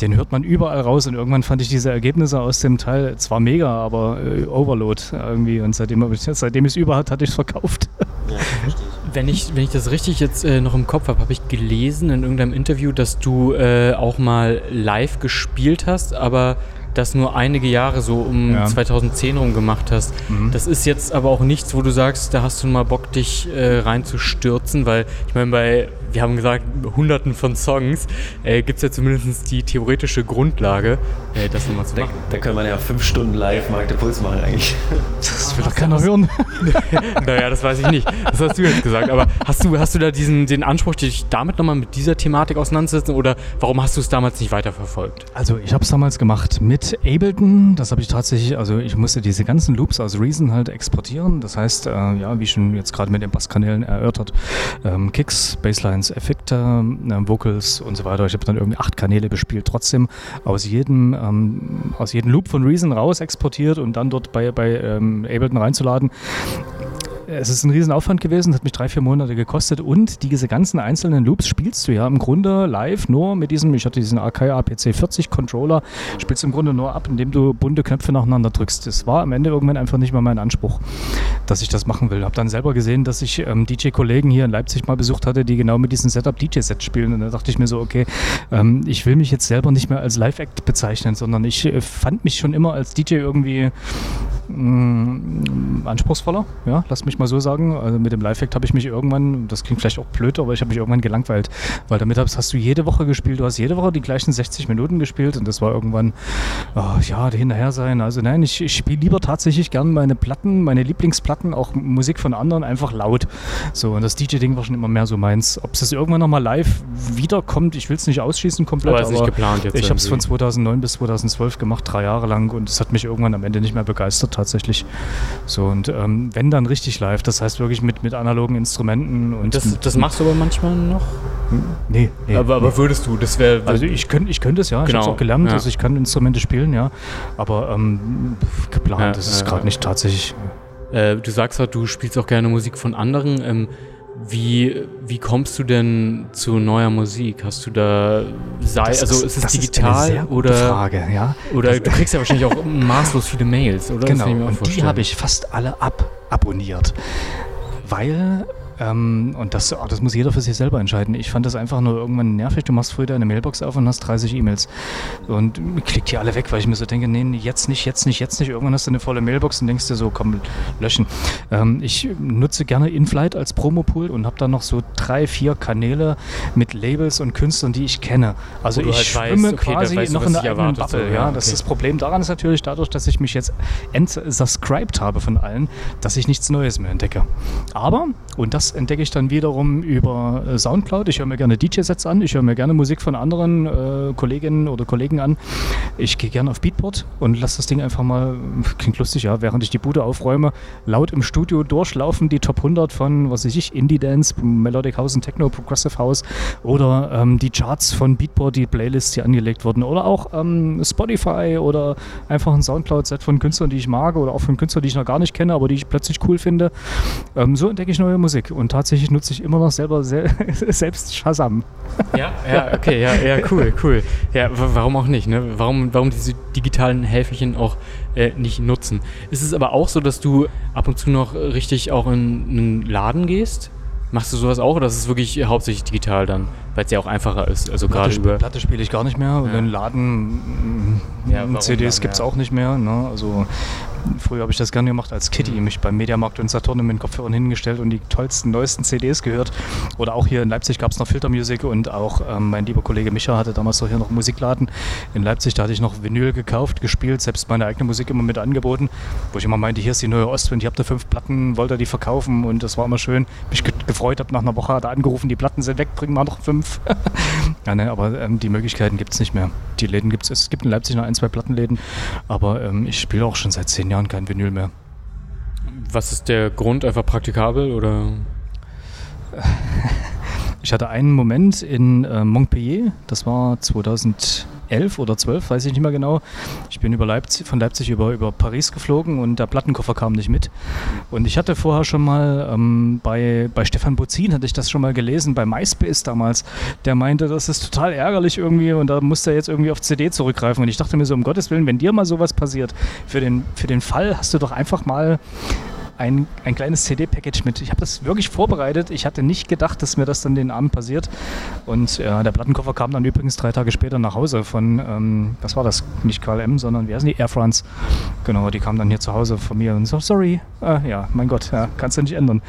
Den hört man überall raus und irgendwann fand ich diese Ergebnisse aus dem Teil zwar mega, aber äh, Overload irgendwie. Und seitdem, seitdem ich es über hat, hatte ich es verkauft. Ja, verstehe ich. Wenn ich, wenn ich das richtig jetzt äh, noch im Kopf habe, habe ich gelesen in irgendeinem Interview, dass du äh, auch mal live gespielt hast, aber das nur einige Jahre so um ja. 2010 rum gemacht hast. Mhm. Das ist jetzt aber auch nichts, wo du sagst, da hast du mal Bock, dich äh, reinzustürzen, weil ich meine, bei wir haben gesagt, hunderten von Songs, äh, gibt es ja zumindest die theoretische Grundlage, äh, das nochmal zu da, machen. Da können wir ja fünf Stunden live Mark der Puls machen eigentlich. <laughs> Das will doch keiner hören. <laughs> naja, das weiß ich nicht. Das hast du jetzt gesagt. Aber hast du, hast du da diesen, den Anspruch, dich damit nochmal mit dieser Thematik auseinanderzusetzen oder warum hast du es damals nicht weiterverfolgt? Also ich habe es damals gemacht mit Ableton. Das habe ich tatsächlich, also ich musste diese ganzen Loops aus Reason halt exportieren. Das heißt, äh, ja, wie schon jetzt gerade mit den Basskanälen erörtert, ähm, Kicks, Bassline, Lines, Effekte, äh, Vocals und so weiter. Ich habe dann irgendwie acht Kanäle bespielt, trotzdem aus jedem, ähm, aus jedem Loop von Reason raus exportiert und dann dort bei, bei ähm, Ableton reinzuladen es ist ein Riesenaufwand gewesen, hat mich drei, vier Monate gekostet und diese ganzen einzelnen Loops spielst du ja im Grunde live nur mit diesem, ich hatte diesen Akai APC 40 Controller, spielst du im Grunde nur ab, indem du bunte Knöpfe nacheinander drückst. Das war am Ende irgendwann einfach nicht mehr mein Anspruch, dass ich das machen will. Habe dann selber gesehen, dass ich ähm, DJ-Kollegen hier in Leipzig mal besucht hatte, die genau mit diesem Setup DJ-Set spielen und da dachte ich mir so, okay, ähm, ich will mich jetzt selber nicht mehr als Live-Act bezeichnen, sondern ich äh, fand mich schon immer als DJ irgendwie mh, anspruchsvoller, ja, lass mich mal so sagen. Also mit dem Live-Fact habe ich mich irgendwann, das klingt vielleicht auch blöd, aber ich habe mich irgendwann gelangweilt, weil damit hast, hast, du jede Woche gespielt, du hast jede Woche die gleichen 60 Minuten gespielt und das war irgendwann, oh, ja, hinterher sein. Also nein, ich, ich spiele lieber tatsächlich gern meine Platten, meine Lieblingsplatten, auch Musik von anderen einfach laut. So, und das DJ-Ding war schon immer mehr so meins. Ob es irgendwann nochmal live wiederkommt, ich will es nicht ausschließen komplett, aber, aber geplant jetzt ich habe es von 2009 bis 2012 gemacht, drei Jahre lang und es hat mich irgendwann am Ende nicht mehr begeistert tatsächlich. So, und ähm, wenn dann richtig live, das heißt wirklich mit, mit analogen Instrumenten. Und das, das machst du aber manchmal noch? Nee. nee aber, aber würdest du, das wäre. Also ich könnte ich könnt es ja, genau. ich habe es auch gelernt, ja. also ich kann Instrumente spielen, ja. Aber ähm, geplant ja, ist es gerade nicht tatsächlich. Äh, du sagst halt, du spielst auch gerne Musik von anderen. Ähm, wie, wie kommst du denn zu neuer Musik? Hast du da sei, das also ist, ist es digital ist oder Frage, ja. Oder das du kriegst ja wahrscheinlich auch maßlos viele Mails, oder? Genau, und die habe ich fast alle ab abonniert, weil ähm, und das, oh, das muss jeder für sich selber entscheiden. Ich fand das einfach nur irgendwann nervig. Du machst früher deine Mailbox auf und hast 30 E-Mails. Und klickt die alle weg, weil ich mir so denke, nee, jetzt nicht, jetzt nicht, jetzt nicht. Irgendwann hast du eine volle Mailbox und denkst dir so, komm, löschen. Ähm, ich nutze gerne InFlight als Promopool und habe dann noch so drei, vier Kanäle mit Labels und Künstlern, die ich kenne. Also ich halt schwimme weißt, okay, quasi weißt du, noch in der eigenen Bubble. So, ja, okay. das, das Problem daran ist natürlich dadurch, dass ich mich jetzt entsubscribed habe von allen, dass ich nichts Neues mehr entdecke. Aber, und das entdecke ich dann wiederum über äh, Soundcloud. Ich höre mir gerne DJ-Sets an, ich höre mir gerne Musik von anderen äh, Kolleginnen oder Kollegen an. Ich gehe gerne auf Beatport und lasse das Ding einfach mal, klingt lustig, ja, während ich die Bude aufräume, laut im Studio durchlaufen, die Top 100 von, was weiß ich, Indie Dance, Melodic House und Techno, Progressive House oder ähm, die Charts von Beatport, die Playlists, die angelegt wurden oder auch ähm, Spotify oder einfach ein Soundcloud-Set von Künstlern, die ich mag oder auch von Künstlern, die ich noch gar nicht kenne, aber die ich plötzlich cool finde. Ähm, so entdecke ich neue Musik und tatsächlich nutze ich immer noch selber sel <laughs> selbst Shazam. Ja, ja, okay, ja, ja, cool, cool. Ja, warum auch nicht, ne? Warum, warum diese digitalen Helferchen auch äh, nicht nutzen? Ist es aber auch so, dass du ab und zu noch richtig auch in einen Laden gehst? Machst du sowas auch oder ist es wirklich hauptsächlich digital dann, weil es ja auch einfacher ist? Also gerade über Platte spiele ich gar nicht mehr. Ja. In Laden ja, CDs gibt es ja. auch nicht mehr. Ne? Also Früher habe ich das gerne gemacht als Kitty, mich beim Mediamarkt und Saturn mit den Kopfhörern hingestellt und die tollsten, neuesten CDs gehört. Oder auch hier in Leipzig gab es noch Filtermusik und auch ähm, mein lieber Kollege Micha hatte damals noch hier noch Musikladen in Leipzig. Da hatte ich noch Vinyl gekauft, gespielt, selbst meine eigene Musik immer mit angeboten, wo ich immer meinte, hier ist die neue Ostwind, ihr habt da fünf Platten, wollt ihr die verkaufen? Und das war immer schön. Mich ge gefreut habe, nach einer Woche er angerufen, die Platten sind weg, bringen wir noch fünf. <laughs> ja, ne, aber ähm, die Möglichkeiten gibt es nicht mehr. Die Läden gibt es, es gibt in Leipzig noch ein, zwei Plattenläden, aber ähm, ich spiele auch schon seit zehn Jahren Jahren kein Vinyl mehr. Was ist der Grund? Einfach praktikabel oder? <laughs> Ich hatte einen Moment in äh, Montpellier, das war 2000 11 oder 12, weiß ich nicht mehr genau. Ich bin über Leipzig, von Leipzig über, über Paris geflogen und der Plattenkoffer kam nicht mit. Und ich hatte vorher schon mal ähm, bei, bei Stefan Bozin, hatte ich das schon mal gelesen, bei MySpace damals, der meinte, das ist total ärgerlich irgendwie und da muss er jetzt irgendwie auf CD zurückgreifen. Und ich dachte mir so, um Gottes Willen, wenn dir mal sowas passiert, für den, für den Fall hast du doch einfach mal ein, ein kleines CD-Package mit. Ich habe das wirklich vorbereitet. Ich hatte nicht gedacht, dass mir das dann den Abend passiert. Und ja, der Plattenkoffer kam dann übrigens drei Tage später nach Hause von, ähm, was war das? Nicht KLM, sondern wie heißen die? Air France. Genau, die kam dann hier zu Hause von mir und so, sorry. Äh, ja, mein Gott, ja, kannst du nicht ändern.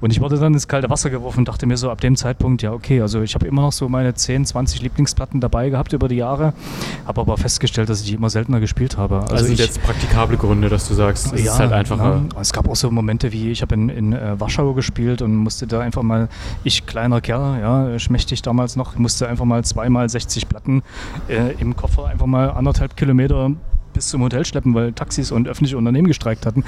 Und ich wurde dann ins kalte Wasser geworfen und dachte mir so ab dem Zeitpunkt, ja, okay, also ich habe immer noch so meine 10, 20 Lieblingsplatten dabei gehabt über die Jahre, habe aber festgestellt, dass ich die immer seltener gespielt habe. Also, also sind jetzt praktikable Gründe, dass du sagst, es ja, ist halt einfacher. Ja, es gab auch so Momente wie, ich habe in, in äh, Warschau gespielt und musste da einfach mal, ich kleiner Kerl, ja, schmächtig damals noch, musste einfach mal zweimal 60 Platten äh, im Koffer einfach mal anderthalb Kilometer bis zum Hotel schleppen, weil Taxis und öffentliche Unternehmen gestreikt hatten.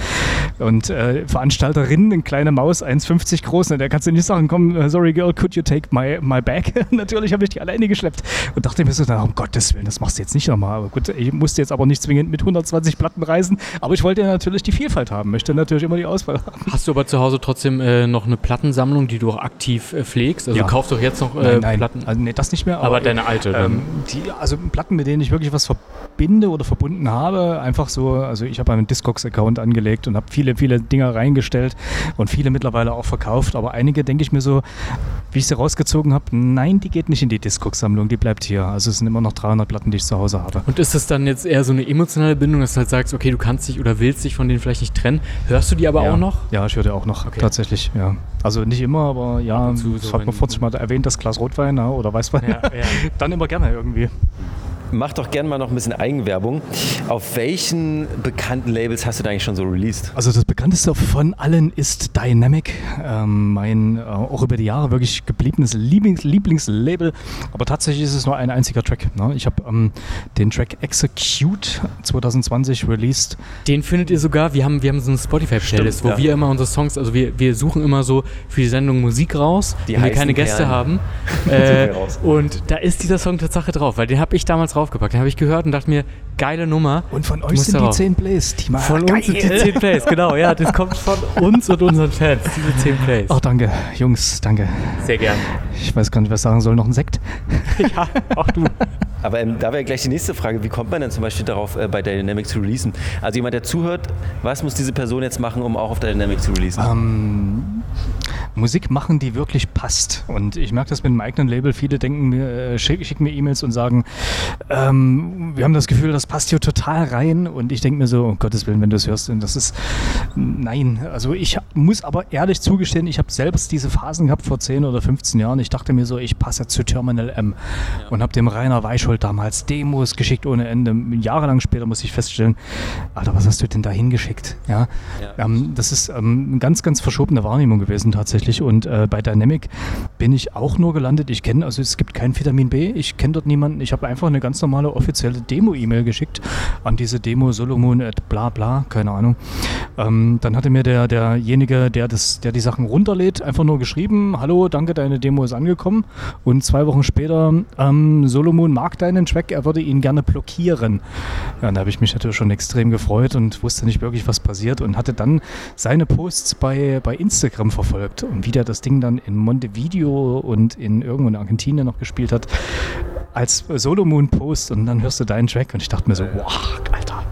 Und äh, Veranstalterinnen, eine kleine Maus, 1,50 groß, ne, der kannst du nicht sagen, komm, äh, sorry girl, could you take my, my bag? <laughs> Natürlich habe ich die alleine geschleppt und dachte mir so, na, um Gottes Willen, das machst du jetzt nicht nochmal. Aber gut, ich musste jetzt aber nicht zwingend mit 120 Platten reisen, aber ich wollte ja natürlich die Vielfalt haben, möchte natürlich immer die Auswahl haben. Hast du aber zu Hause trotzdem äh, noch eine Plattensammlung, die du auch aktiv äh, pflegst? Also ja. du kaufst doch jetzt noch äh, nein, nein. Platten? Also, nee, das nicht mehr. Aber, aber deine alte? Ähm, die, also Platten, mit denen ich wirklich was verbinde oder verbunden habe, einfach so, also ich habe einen Discogs-Account angelegt und habe viele, viele Dinger reingestellt und viele mittlerweile auch verkauft, aber einige denke ich mir so, wie ich sie rausgezogen habe, nein, die geht nicht in die Discogs-Sammlung, die bleibt hier. Also es sind immer noch 300 Platten, die ich zu Hause habe. Und ist das dann jetzt eher so eine emotionale Bindung, dass du halt sagst, okay, du kannst dich oder willst dich von denen vielleicht nicht trennen? Hörst du die aber ja. auch noch? Ja, ich höre die auch noch, okay. tatsächlich, ja. Also nicht immer, aber ja, zu, so hat man vorhin mal erwähnt, das Glas Rotwein ja, oder Weißwein. Ja, ja. <laughs> dann immer gerne irgendwie. Mach doch gerne mal noch ein bisschen Eigenwerbung. Auf welchen bekannten Labels hast du da eigentlich schon so released? Also das bekannteste von allen ist Dynamic. Ähm, mein äh, auch über die Jahre wirklich gebliebenes Lieblings Lieblingslabel. Aber tatsächlich ist es nur ein einziger Track. Ne? Ich habe ähm, den Track Execute 2020 released. Den findet ihr sogar, wir haben, wir haben so eine Spotify-Playlist, wo ja. wir immer unsere Songs, also wir, wir suchen immer so für die Sendung Musik raus, die wenn wir keine Gäste Perlen. haben. <laughs> äh, und da ist dieser Song Tatsache drauf, weil den habe ich damals draufgepackt. Den habe ich gehört und dachte mir, geile Nummer. Und von euch sind die 10 Plays, Tima. Von Geil. uns sind die 10 Plays, genau. Ja, das kommt von uns und unseren Fans, diese 10 Plays. Ach, danke, Jungs, danke. Sehr gern. Ich weiß gar nicht, was sagen soll. Noch ein Sekt? <laughs> ja, auch du. Aber ähm, da wäre gleich die nächste Frage, wie kommt man denn zum Beispiel darauf, äh, bei Dynamic zu releasen? Also jemand, der zuhört, was muss diese Person jetzt machen, um auch auf Dynamic zu releasen? Ähm, Musik machen, die wirklich passt. Und ich merke das mit dem eigenen Label. Viele denken mir, äh, schicken schick mir E-Mails und sagen, ähm, wir haben das Gefühl, das passt hier total rein. Und ich denke mir so, um Gottes Willen, wenn du es hörst, das ist, nein. Also ich muss aber ehrlich zugestehen, ich habe selbst diese Phasen gehabt vor 10 oder 15 Jahren. Ich dachte mir so, ich passe zu Terminal M ja. und habe dem Rainer Weichhold damals Demos geschickt ohne Ende. Jahrelang später muss ich feststellen, Alter, was hast du denn da hingeschickt? Ja, ja. Ähm, das ist ähm, eine ganz, ganz verschobene Wahrnehmung gewesen tatsächlich tatsächlich. Und äh, bei Dynamic bin ich auch nur gelandet. Ich kenne, also es gibt kein Vitamin B, ich kenne dort niemanden. Ich habe einfach eine ganz normale offizielle Demo-E-Mail geschickt an diese Demo Solomon at bla bla, keine Ahnung. Ähm, dann hatte mir der, derjenige, der, das, der die Sachen runterlädt, einfach nur geschrieben, hallo, danke, deine Demo ist angekommen. Und zwei Wochen später, ähm, Solomon mag deinen Track, er würde ihn gerne blockieren. Ja, da habe ich mich natürlich schon extrem gefreut und wusste nicht wirklich, was passiert und hatte dann seine Posts bei, bei Instagram verfolgt und wie der das Ding dann in Montevideo und in irgendwo in Argentinien noch gespielt hat, als Solomon Post und dann hörst du deinen Track und ich dachte mir so, wow, Alter,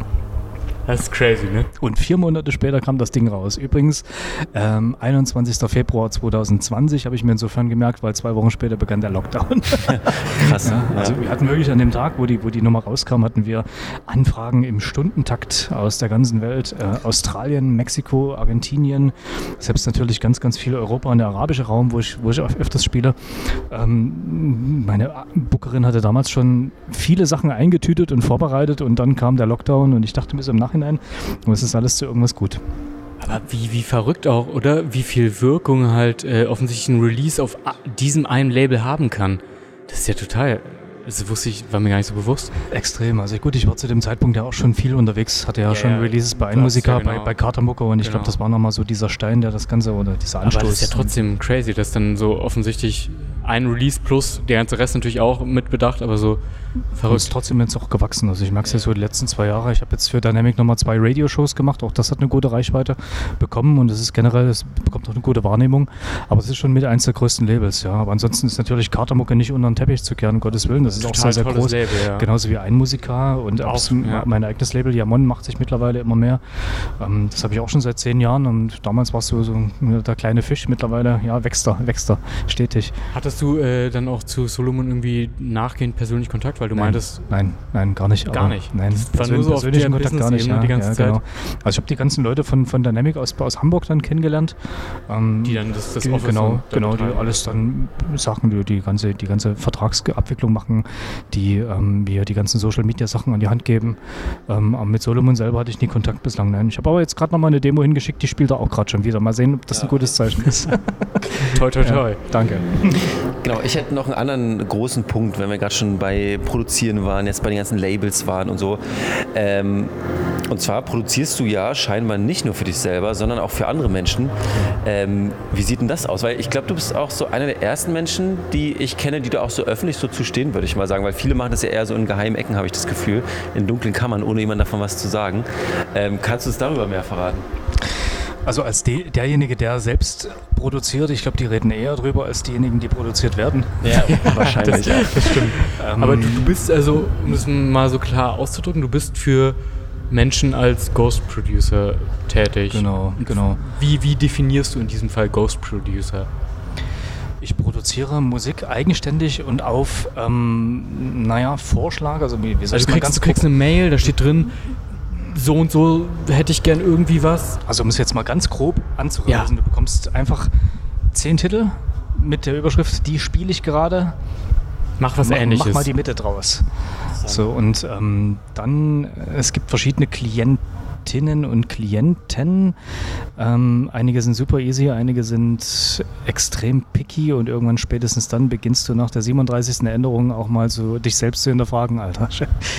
das ist crazy, ne? Und vier Monate später kam das Ding raus. Übrigens, ähm, 21. Februar 2020 habe ich mir insofern gemerkt, weil zwei Wochen später begann der Lockdown. <laughs> Krass. Ja, also wir hatten wirklich an dem Tag, wo die, wo die Nummer rauskam, hatten wir Anfragen im Stundentakt aus der ganzen Welt. Äh, Australien, Mexiko, Argentinien, selbst natürlich ganz, ganz viel Europa und der arabische Raum, wo ich, wo ich öfters spiele. Ähm, meine Bookerin hatte damals schon viele Sachen eingetütet und vorbereitet und dann kam der Lockdown und ich dachte mir so im Nachhinein, Nachhinein. Aber es ist alles zu irgendwas gut. Aber wie, wie verrückt auch, oder? Wie viel Wirkung halt äh, offensichtlich ein Release auf diesem einen Label haben kann. Das ist ja total. Das wusste ich, war mir gar nicht so bewusst. Extrem. Also gut, ich war zu dem Zeitpunkt ja auch schon viel unterwegs, hatte ja, ja schon Releases bei Einmusiker, ja, genau. bei, bei Cartermucker und ich genau. glaube, das war nochmal so dieser Stein, der das Ganze oder dieser Anstoß. Aber das ist ja trotzdem crazy, dass dann so offensichtlich ein Release plus der ganze Rest natürlich auch mitbedacht, aber so Verrückt. ist trotzdem jetzt auch gewachsen. Also ich merke es ja so die letzten zwei Jahre. Ich habe jetzt für Dynamic nochmal zwei Radioshows gemacht. Auch das hat eine gute Reichweite bekommen und es ist generell, es bekommt auch eine gute Wahrnehmung. Aber es ist schon mit eins der größten Labels, ja. Aber ansonsten ist natürlich Katermucke nicht unter den Teppich zu kehren, um Gottes Willen. Das ist Total auch sehr, sehr groß. Label, ja. Genauso wie ein Musiker und auch, ja. mein eigenes Label, Jamon, macht sich mittlerweile immer mehr. Ähm, das habe ich auch schon seit zehn Jahren und damals warst du so der kleine Fisch. Mittlerweile, ja, wächst er, wächst er, stetig. Hattest du äh, dann auch zu Solomon irgendwie nachgehend persönlich Kontakt, weil du nein, meintest. Nein, nein, gar nicht. Gar nicht. Nein, das war nur so persönlichen Kontakt gar nicht. Ja, die ganze ja, Zeit. Genau. Also ich habe die ganzen Leute von, von Dynamic aus, aus Hamburg dann kennengelernt. Ähm, die dann das, das die, Genau, genau, die alles dann Sachen, die, die ganze, die ganze Vertragsabwicklung machen, die ähm, mir die ganzen Social Media Sachen an die Hand geben. Ähm, mit Solomon selber hatte ich nie Kontakt bislang. Nein. Ich habe aber jetzt gerade noch mal eine Demo hingeschickt, die spielt er auch gerade schon wieder. Mal sehen, ob das ja. ein gutes Zeichen ist. toi, <laughs> toi, toi. Ja, danke. Genau, ich hätte noch einen anderen großen Punkt, wenn wir gerade schon bei Produzieren waren, jetzt bei den ganzen Labels waren und so. Ähm, und zwar produzierst du ja scheinbar nicht nur für dich selber, sondern auch für andere Menschen. Ähm, wie sieht denn das aus? Weil ich glaube, du bist auch so einer der ersten Menschen, die ich kenne, die da auch so öffentlich so zu stehen, würde ich mal sagen. Weil viele machen das ja eher so in geheimen Ecken, habe ich das Gefühl, in dunklen Kammern, ohne jemand davon was zu sagen. Ähm, kannst du uns darüber mehr verraten? Also als de derjenige, der selbst produziert, ich glaube, die reden eher drüber als diejenigen, die produziert werden. Ja, <laughs> wahrscheinlich. das, das stimmt. Ähm, Aber du, du, bist also, um es mal so klar auszudrücken, du bist für Menschen als Ghost Producer tätig. Genau, genau. Wie, wie definierst du in diesem Fall Ghost Producer? Ich produziere Musik eigenständig und auf, ähm, naja, Vorschlag. Also, wie, wie soll also du, kriegst, du kriegst eine Mail, da steht drin, so und so hätte ich gern irgendwie was. Also um es jetzt mal ganz grob anzuhören, ja. du bekommst einfach zehn Titel mit der Überschrift, die spiele ich gerade. Mach was mach, ähnliches. Mach mal die Mitte draus. So, und ähm, dann, es gibt verschiedene Klienten Klientinnen und Klienten. Ähm, einige sind super easy, einige sind extrem picky und irgendwann spätestens dann beginnst du nach der 37. Änderung auch mal so dich selbst zu hinterfragen, Alter,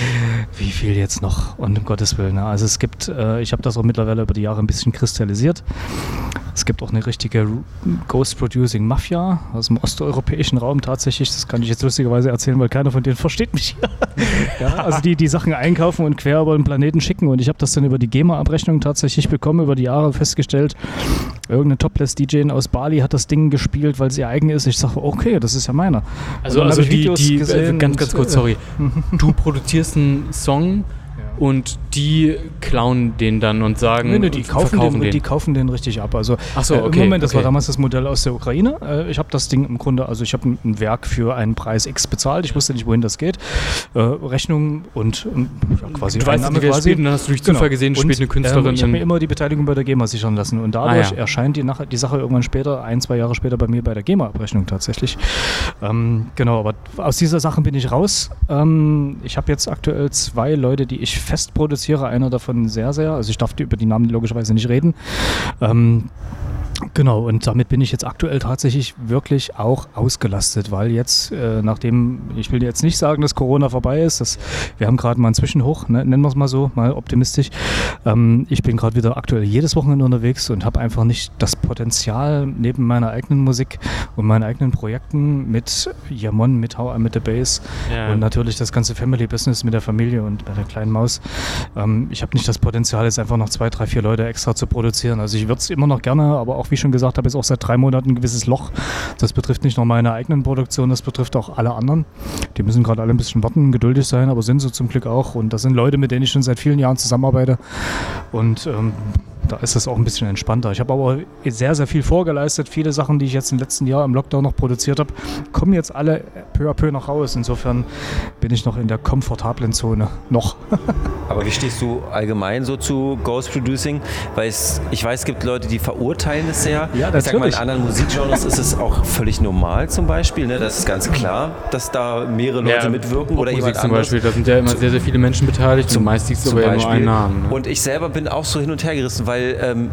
<laughs> wie viel jetzt noch? Und um Gottes Willen. Ne? Also es gibt, äh, ich habe das auch mittlerweile über die Jahre ein bisschen kristallisiert. Es gibt auch eine richtige Ghost-Producing Mafia aus dem osteuropäischen Raum tatsächlich. Das kann ich jetzt lustigerweise erzählen, weil keiner von denen versteht mich. <laughs> ja, also die die Sachen einkaufen und quer über den Planeten schicken. Und ich habe das dann über die GEMA-Abrechnung tatsächlich bekommen, über die Jahre festgestellt. Irgendeine Topless-DJ aus Bali hat das Ding gespielt, weil sie eigen ist. Ich sage, okay, das ist ja meiner. Also, also die, die, gesehen ganz, ganz kurz, sorry. <laughs> du produzierst einen Song und die klauen den dann und sagen, nee, nee, die, kaufen den, den, die kaufen den richtig ab. Also so, okay, äh, im Moment, das okay. war damals das Modell aus der Ukraine. Äh, ich habe das Ding im Grunde, also ich habe ein, ein, Werk für einen Preis X bezahlt. Ich wusste nicht, wohin das geht. Äh, Rechnung und ja, quasi du weißt, quasi. Spielt, dann hast du durch Zufall genau. gesehen, spielt eine Künstlerin. Ähm, ich habe mir immer die Beteiligung bei der GEMA sichern lassen und dadurch ah, ja. erscheint die, die, Sache irgendwann später, ein, zwei Jahre später bei mir bei der GEMA-Abrechnung tatsächlich. Ähm, genau, aber aus dieser Sache bin ich raus. Ähm, ich habe jetzt aktuell zwei Leute, die ich fest produziere einer davon sehr, sehr. Also ich darf über die Namen logischerweise nicht reden. Ähm, Genau, und damit bin ich jetzt aktuell tatsächlich wirklich auch ausgelastet, weil jetzt, äh, nachdem, ich will jetzt nicht sagen, dass Corona vorbei ist, das, wir haben gerade mal einen Zwischenhoch, ne, nennen wir es mal so, mal optimistisch. Ähm, ich bin gerade wieder aktuell jedes Wochenende unterwegs und habe einfach nicht das Potenzial, neben meiner eigenen Musik und meinen eigenen Projekten mit Jamon, mit How I Met the Bass ja. und natürlich das ganze Family Business mit der Familie und bei der kleinen Maus. Ähm, ich habe nicht das Potenzial, jetzt einfach noch zwei, drei, vier Leute extra zu produzieren. Also ich würde es immer noch gerne, aber auch auch, wie ich schon gesagt habe, ist auch seit drei Monaten ein gewisses Loch. Das betrifft nicht nur meine eigenen Produktionen, das betrifft auch alle anderen. Die müssen gerade alle ein bisschen warten, geduldig sein, aber sind so zum Glück auch. Und das sind Leute, mit denen ich schon seit vielen Jahren zusammenarbeite. Und ähm, da ist es auch ein bisschen entspannter. Ich habe aber sehr, sehr viel vorgeleistet. Viele Sachen, die ich jetzt im letzten Jahr im Lockdown noch produziert habe, kommen jetzt alle peu à peu noch raus. Insofern bin ich noch in der komfortablen Zone. Noch. <laughs> aber wie stehst du allgemein so zu Ghost Producing? Weil es, ich weiß, es gibt Leute, die verurteilen es sehr. Ja, natürlich. Ich sag mal, in anderen Musikgenres ist es auch völlig normal zum Beispiel. Ne? Das ist ganz klar, dass da mehrere Leute ja, mitwirken oder jemand zum Beispiel. Da sind ja immer sehr, sehr viele Menschen beteiligt. Zum, meist siehst du aber ja nur einen Namen. Ne? Und ich selber bin auch so hin und her gerissen, weil weil ähm,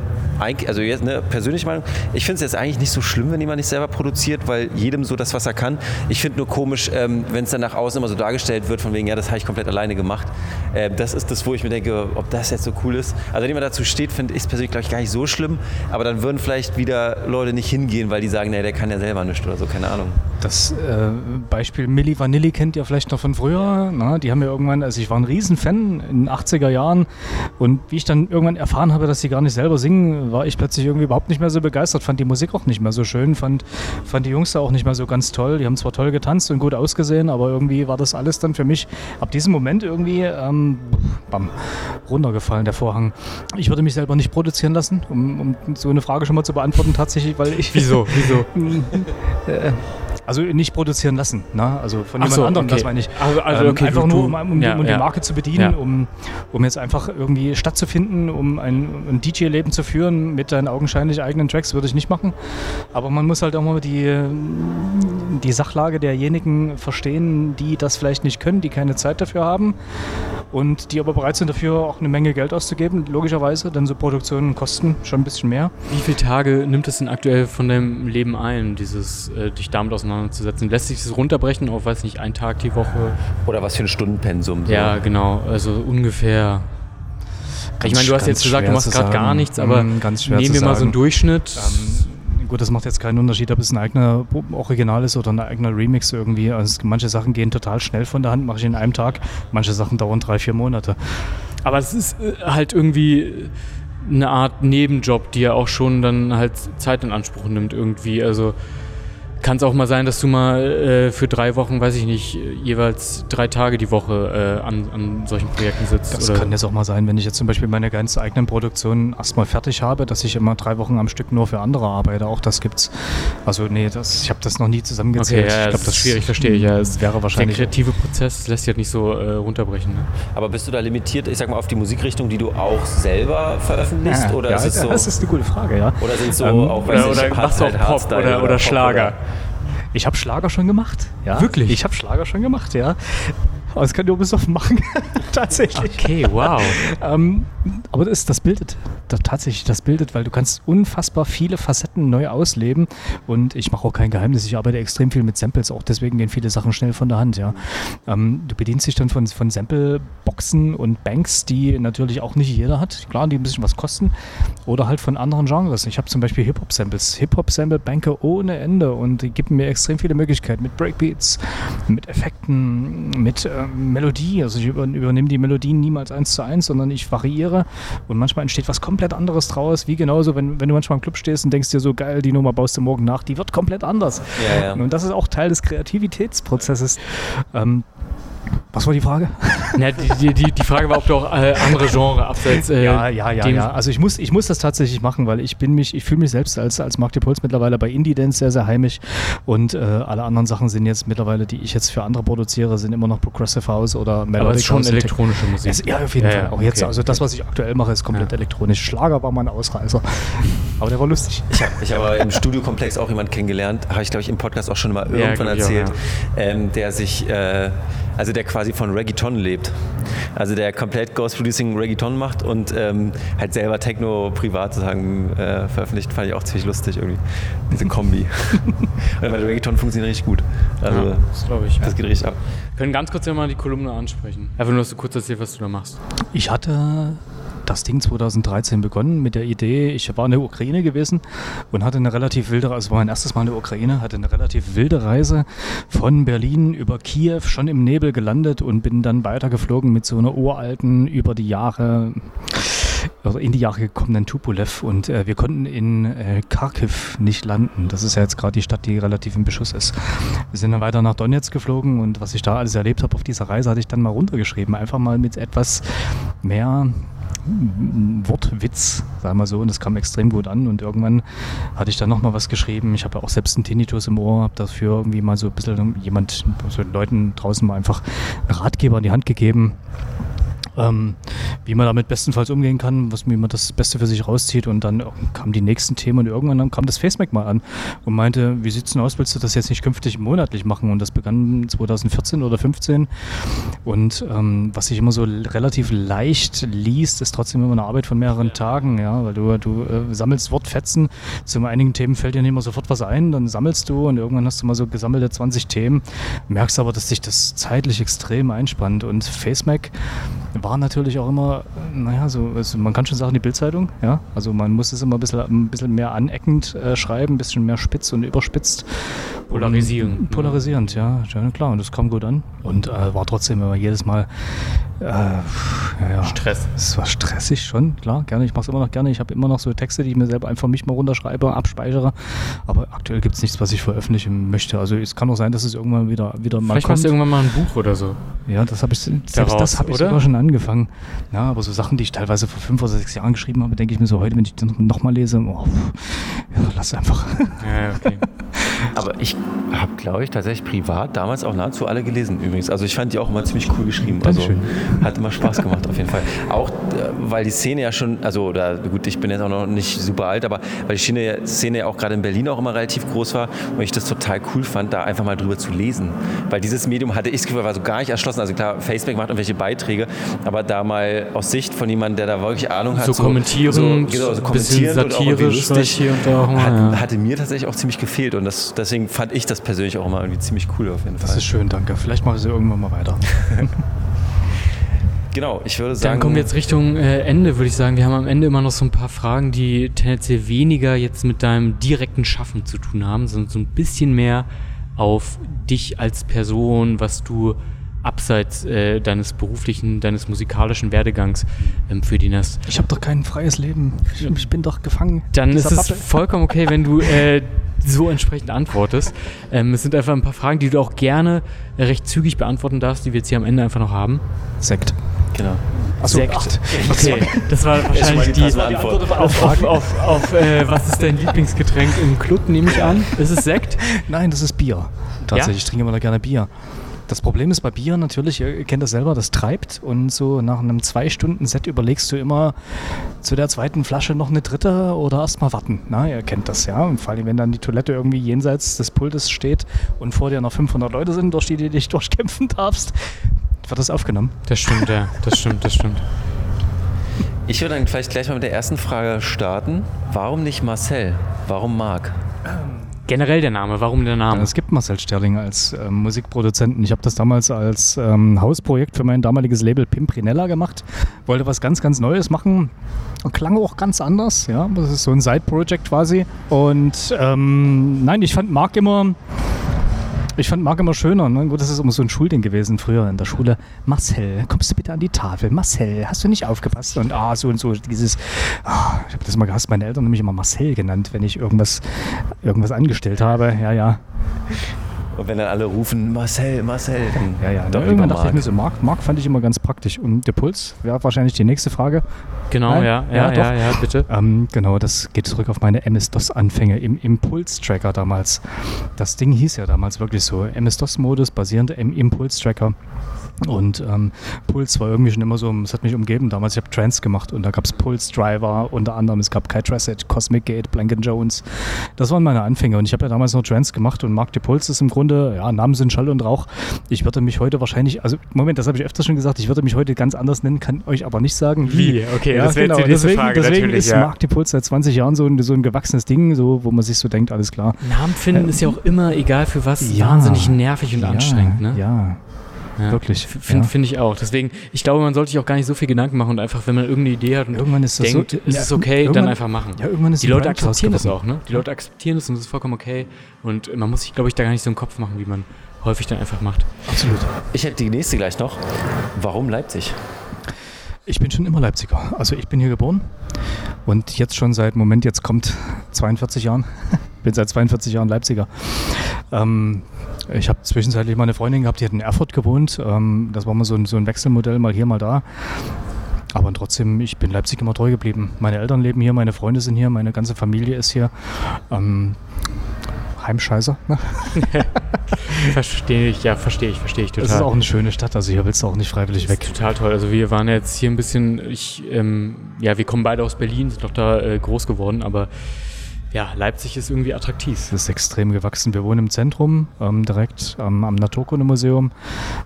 also jetzt eine persönliche Meinung, ich finde es jetzt eigentlich nicht so schlimm, wenn jemand nicht selber produziert, weil jedem so das, was er kann. Ich finde nur komisch, ähm, wenn es dann nach außen immer so dargestellt wird, von wegen, ja, das habe ich komplett alleine gemacht. Äh, das ist das, wo ich mir denke, ob das jetzt so cool ist. Also wenn jemand dazu steht, finde ich es persönlich, glaube ich, gar nicht so schlimm, aber dann würden vielleicht wieder Leute nicht hingehen, weil die sagen, nee, der kann ja selber nicht oder so, keine Ahnung. Das äh, Beispiel Milli Vanilli kennt ihr vielleicht noch von früher. Na, die haben ja irgendwann, also ich war ein Riesenfan in den 80er Jahren und wie ich dann irgendwann erfahren habe, dass sie gar nicht selber singen, war ich plötzlich irgendwie überhaupt nicht mehr so begeistert, fand die Musik auch nicht mehr so schön, fand, fand die Jungs da auch nicht mehr so ganz toll. Die haben zwar toll getanzt und gut ausgesehen, aber irgendwie war das alles dann für mich ab diesem Moment irgendwie ähm, bam, runtergefallen, der Vorhang. Ich würde mich selber nicht produzieren lassen, um, um so eine Frage schon mal zu beantworten, tatsächlich, weil ich. Wieso? Wieso? <laughs> äh, also nicht produzieren lassen, ne? also von jemand so, anderem, okay. das meine ich. Also, also okay, ähm, einfach nur, um, um, ja, um ja. die Marke zu bedienen, um, um jetzt einfach irgendwie stattzufinden, um ein, ein DJ-Leben zu führen mit deinen augenscheinlich eigenen Tracks, würde ich nicht machen. Aber man muss halt auch mal die, die Sachlage derjenigen verstehen, die das vielleicht nicht können, die keine Zeit dafür haben und die aber bereit sind dafür auch eine Menge Geld auszugeben, logischerweise, denn so Produktionen kosten schon ein bisschen mehr. Wie viele Tage nimmt es denn aktuell von deinem Leben ein, dieses äh, dich damit auseinanderzusetzen? Lässt sich das runterbrechen auf, weiß nicht, einen Tag die Woche? Oder was für ein Stundenpensum? So. Ja, genau, also ungefähr. Ganz ich meine, du hast jetzt gesagt, du machst gerade gar nichts, aber Mm, nehmen wir mal so einen. Durchschnitt. Ähm, gut, das macht jetzt keinen Unterschied, ob es ein eigener Original ist oder ein eigener Remix irgendwie. Also manche Sachen gehen total schnell von der Hand, mache ich in einem Tag. Manche Sachen dauern drei, vier Monate. Aber es ist äh, halt irgendwie eine Art Nebenjob, die ja auch schon dann halt Zeit in Anspruch nimmt irgendwie. Also kann es auch mal sein, dass du mal äh, für drei Wochen, weiß ich nicht, jeweils drei Tage die Woche äh, an, an solchen Projekten sitzt. Das oder? kann jetzt auch mal sein, wenn ich jetzt zum Beispiel meine ganz eigenen Produktionen erstmal fertig habe, dass ich immer drei Wochen am Stück nur für andere arbeite. Auch das gibt's. Also nee, das, ich habe das noch nie zusammengezählt. Okay, ja, ich das ist schwierig, verstehe ich, ja. Es wäre Der wahrscheinlich kreative Prozess lässt sich halt nicht so äh, runterbrechen. Ne? Aber bist du da limitiert, ich sag mal, auf die Musikrichtung, die du auch selber veröffentlichst? Ja, oder ja, ist es so? das ist eine gute Frage, ja. Oder sind so Ähm, auch, Oder, weiß oder ich, machst du auch Pop oder, oder Pop Schlager? Ich habe Schlager schon gemacht. Ja? Wirklich? Ich habe Schlager schon gemacht, ja. Aber das kann besoffen machen. <laughs> Tatsächlich. Okay, wow. Ähm, aber das, das bildet, das, tatsächlich, das bildet, weil du kannst unfassbar viele Facetten neu ausleben. Und ich mache auch kein Geheimnis, ich arbeite extrem viel mit Samples, auch deswegen gehen viele Sachen schnell von der Hand, ja. Ähm, du bedienst dich dann von, von Sample-Boxen und Banks, die natürlich auch nicht jeder hat. Klar, die ein bisschen was kosten. Oder halt von anderen Genres. Ich habe zum Beispiel Hip-Hop-Samples, Hip-Hop-Sample-Banke ohne Ende und die geben mir extrem viele Möglichkeiten mit Breakbeats, mit Effekten, mit ähm, Melodie. Also ich über, übernehme die Melodien niemals eins zu eins, sondern ich variiere und manchmal entsteht was komplett anderes draus, wie genauso, wenn, wenn du manchmal im Club stehst und denkst dir so, geil, die Nummer baust du morgen nach, die wird komplett anders. Ja, ja. Und das ist auch Teil des Kreativitätsprozesses. Ähm, was war die Frage? <laughs> Na, die, die, die, die Frage war, ob du auch äh, andere Genre abseits. Äh, ja, ja, ja, ja. Also ich muss, ich muss das tatsächlich machen, weil ich bin mich, ich fühle mich selbst als, als Mark Puls mittlerweile bei Indie Dance sehr, sehr heimisch. Und äh, alle anderen Sachen sind jetzt mittlerweile, die ich jetzt für andere produziere, sind immer noch Progressive House oder Melodic Aber es ist schon House elektronische Musik. Es, ja, auf jeden Ja, Fall. ja, Auch jetzt, okay, also das, was ich aktuell mache, ist komplett Ja. elektronisch. Schlager war mal ein Ausreißer. Aber der war lustig. Ich habe ich hab aber im Studiokomplex auch jemanden kennengelernt, habe ich glaube ich im Podcast auch schon mal irgendwann ich auch, erzählt, ähm, der sich, äh, also der quasi von Reggaeton lebt. Also der komplett Ghost Producing Reggaeton macht und ähm, halt selber Techno privat sozusagen äh, veröffentlicht, fand ich auch ziemlich lustig irgendwie, diese Kombi. <laughs> weil Reggaeton funktioniert richtig gut. Also Ja, das glaube ich. das geht richtig ab. Wir können ganz kurz ja mal die Kolumne ansprechen. Einfach nur, dass du kurz erzählst, was du da machst. Ich hatte das Ding 2013 begonnen mit der Idee, ich war in der Ukraine gewesen und hatte eine relativ wilde, also war mein erstes Mal in der Ukraine, hatte eine relativ wilde Reise von Berlin über Kiew, schon im Nebel gelandet und bin dann weitergeflogen mit so einer uralten, über die Jahre oder in die Jahre gekommenen Tupolev und äh, wir konnten in äh, Kharkiv nicht landen. Das ist ja jetzt gerade die Stadt, die relativ im Beschuss ist. Wir sind dann weiter nach Donetsk geflogen und was ich da alles erlebt habe auf dieser Reise, hatte ich dann mal runtergeschrieben. Einfach mal mit etwas mehr Wortwitz, sagen wir so, und das kam extrem gut an. Und irgendwann hatte ich dann nochmal was geschrieben. Ich habe ja auch selbst einen Tinnitus im Ohr, habe dafür irgendwie mal so ein bisschen jemand, so Leuten draußen mal einfach einen Ratgeber in die Hand gegeben. Ähm, wie man damit bestenfalls umgehen kann, was, wie man das Beste für sich rauszieht. Und dann kamen die nächsten Themen und irgendwann kam das FaceMac mal an und meinte, wie sieht es denn aus, willst du das jetzt nicht künftig monatlich machen? Und das begann 2014 oder 2015. Und ähm, was sich immer so relativ leicht liest, ist trotzdem immer eine Arbeit von mehreren Tagen, ja, weil du, du äh, sammelst Wortfetzen, zu einigen Themen fällt dir nicht immer sofort was ein, dann sammelst du und irgendwann hast du mal so gesammelte 20 Themen, merkst aber, dass sich das zeitlich extrem einspannt und FaceMac war natürlich auch immer, naja, so, also man kann schon sagen, die Bildzeitung, ja. Also man muss es immer ein bisschen, ein bisschen mehr aneckend äh, schreiben, ein bisschen mehr spitz und überspitzt. Polarisierend. Polarisierend, ja. ja. klar. Und das kam gut an. Und äh, war trotzdem immer jedes Mal äh, ja, ja. Stress. Es war stressig schon, klar, gerne. Ich mache es immer noch gerne. Ich habe immer noch so Texte, die ich mir selber einfach mich mal runterschreibe, abspeichere. Aber aktuell gibt es nichts, was ich veröffentlichen möchte. Also es kann auch sein, dass es irgendwann wieder, wieder mal Vielleicht machst du irgendwann mal ein Buch oder so. Ja, das habe ich, selbst Daraus, das habe ich sogar schon angefangen. Ja, aber so Sachen, die ich teilweise vor fünf oder sechs Jahren geschrieben habe, denke ich mir so heute, wenn ich die nochmal lese, oh, ja, lass einfach. Ja, okay. <laughs> aber ich habe, glaube ich, tatsächlich privat damals auch nahezu alle gelesen übrigens. Also ich fand die auch immer ziemlich cool geschrieben. Also hat immer Spaß gemacht auf jeden Fall. Auch äh, weil die Szene ja schon, also oder gut, ich bin jetzt auch noch nicht super alt, aber weil die Szene, Szene ja auch gerade in Berlin auch immer relativ groß war und ich das total cool fand, da einfach mal drüber zu lesen. Weil dieses Medium hatte ich das Gefühl, war so gar nicht erschlossen. Also klar, Facebook macht irgendwelche Beiträge, aber da mal aus Sicht von jemandem, der da wirklich Ahnung hat, so, so kommentieren, so, genau, so kommentieren satirisch und auch lustig, und auch mal, hat, ja. hatte mir tatsächlich auch ziemlich gefehlt und das, deswegen fand ich das persönlich auch immer irgendwie ziemlich cool auf jeden Fall. Das ist schön, danke. Vielleicht mache ich sie irgendwann mal weiter. <laughs> Genau, ich würde sagen. Dann kommen wir jetzt Richtung äh, Ende, würde ich sagen. Wir haben am Ende immer noch so ein paar Fragen, die tendenziell weniger jetzt mit deinem direkten Schaffen zu tun haben, sondern so ein bisschen mehr auf dich als Person, was du abseits äh, deines beruflichen, deines musikalischen Werdegangs ähm, für die hast. Ich habe doch kein freies Leben. Ich, ich bin doch gefangen. Dann ist es vollkommen okay, wenn du äh, so entsprechend antwortest. Ähm, es sind einfach ein paar Fragen, die du auch gerne recht zügig beantworten darfst, die wir jetzt hier am Ende einfach noch haben. Sekt. Genau. Achso, Sekt. Acht. Okay, das war wahrscheinlich die, die Antwort auf, auf, auf, auf äh, was ist dein Lieblingsgetränk im Club, nehme ich an. Ist es Sekt? Nein, das ist Bier. Tatsächlich, ja? ich trinke immer gerne Bier. Das Problem ist bei Bier natürlich, ihr kennt das selber, das treibt und so nach einem Zwei-Stunden-Set überlegst du immer zu der zweiten Flasche noch eine dritte oder erstmal warten. Na, ihr kennt das ja. Und vor allem, wenn dann die Toilette irgendwie jenseits des Pultes steht und vor dir noch 500 Leute sind, durch die du dich <laughs> durchkämpfen darfst, wird das aufgenommen. Das stimmt, ja. Das stimmt, das stimmt. Ich würde dann vielleicht gleich mal mit der ersten Frage starten. Warum nicht Marcel? Warum Marc? Generell der Name, warum der Name? Es gibt Marcel Sterling als äh, Musikproduzenten. Ich habe das damals als ähm, Hausprojekt für mein damaliges Label Pimprinella gemacht. Wollte was ganz, ganz Neues machen. Klang auch ganz anders, ja. Das ist so ein Side-Project quasi. Und ähm, nein, ich fand Marc immer ich fand Marc immer schöner. Ne? Gut, das ist immer so ein Schulding gewesen früher in der Schule. Marcel, kommst du bitte an die Tafel? Marcel, hast du nicht aufgepasst? Und ah, so und so dieses. Ah, ich habe das mal gehasst. Meine Eltern haben mich immer Marcel genannt, wenn ich irgendwas, irgendwas angestellt habe. Ja, ja. Und wenn dann alle rufen, Marcel, Marcel. Ja, ja. Doch, irgendwann dachte ich mir so, Marc, Marc fand ich immer ganz praktisch. Und der Puls wäre wahrscheinlich die nächste Frage. Genau, Nein? ja, ja, ja, ja, ja bitte. Ähm, genau, das geht zurück auf meine MS-DOS-Anfänge im Impuls-Tracker damals. Das Ding hieß ja damals wirklich so, MS-DOS-Modus basierend im Impuls-Tracker. Und ähm, Puls war irgendwie schon immer so, es hat mich umgeben damals. Ich habe Trance gemacht und da gab es Pulse Driver unter anderem. Es gab Kai Tracet, Cosmic Gate, Blank Jones. Das waren meine Anfänge und ich habe ja damals noch Trance gemacht und Mark de Puls ist im Grunde, ja, Namen sind Schall und Rauch. Ich würde mich heute wahrscheinlich, also Moment, das habe ich öfters schon gesagt, ich würde mich heute ganz anders nennen, kann euch aber nicht sagen wie. wie? Okay, ja, das wäre genau. die nächste deswegen, Frage. Deswegen ist ja. Mark de Puls seit 20 Jahren so ein, so ein gewachsenes Ding, so, wo man sich so denkt, alles klar. Namen finden äh, ist ja auch immer, egal für was, ja, wahnsinnig nervig und ja, anstrengend. Ne? Ja, ja, Wirklich. Finde ja. find ich auch. Deswegen, ich glaube, man sollte sich auch gar nicht so viel Gedanken machen und einfach, wenn man irgendeine Idee hat und irgendwann ist das denkt, so, ist es okay, dann einfach machen. Ja, irgendwann ist die Leute akzeptieren das auch, ne? Die Leute akzeptieren das und es ist vollkommen okay. Und man muss sich, glaube ich, da gar nicht so einen Kopf machen, wie man häufig dann einfach macht. Absolut. Ich hätte die nächste gleich noch. Warum Leipzig? Ich bin schon immer Leipziger. Also ich bin hier geboren und jetzt schon seit, Moment, jetzt kommt 42 Jahren. Bin seit 42 Jahren Leipziger. Ähm, ich habe zwischenzeitlich mal eine Freundin gehabt, die hat in Erfurt gewohnt. Ähm, das war mal so ein, so ein Wechselmodell, mal hier, mal da. Aber trotzdem, ich bin Leipzig immer treu geblieben. Meine Eltern leben hier, meine Freunde sind hier, meine ganze Familie ist hier. Ähm, Heimscheißer. Ne? <laughs> verstehe ich, ja, verstehe ich, verstehe ich total. Das ist auch eine schöne Stadt, also hier willst du auch nicht freiwillig weg. Total toll. Also wir waren jetzt hier ein bisschen, ich, ähm, ja, wir kommen beide aus Berlin, sind doch da äh, groß geworden, aber ja, Leipzig ist irgendwie attraktiv. Es ist extrem gewachsen. Wir wohnen im Zentrum, ähm, direkt ähm, am Naturkundemuseum.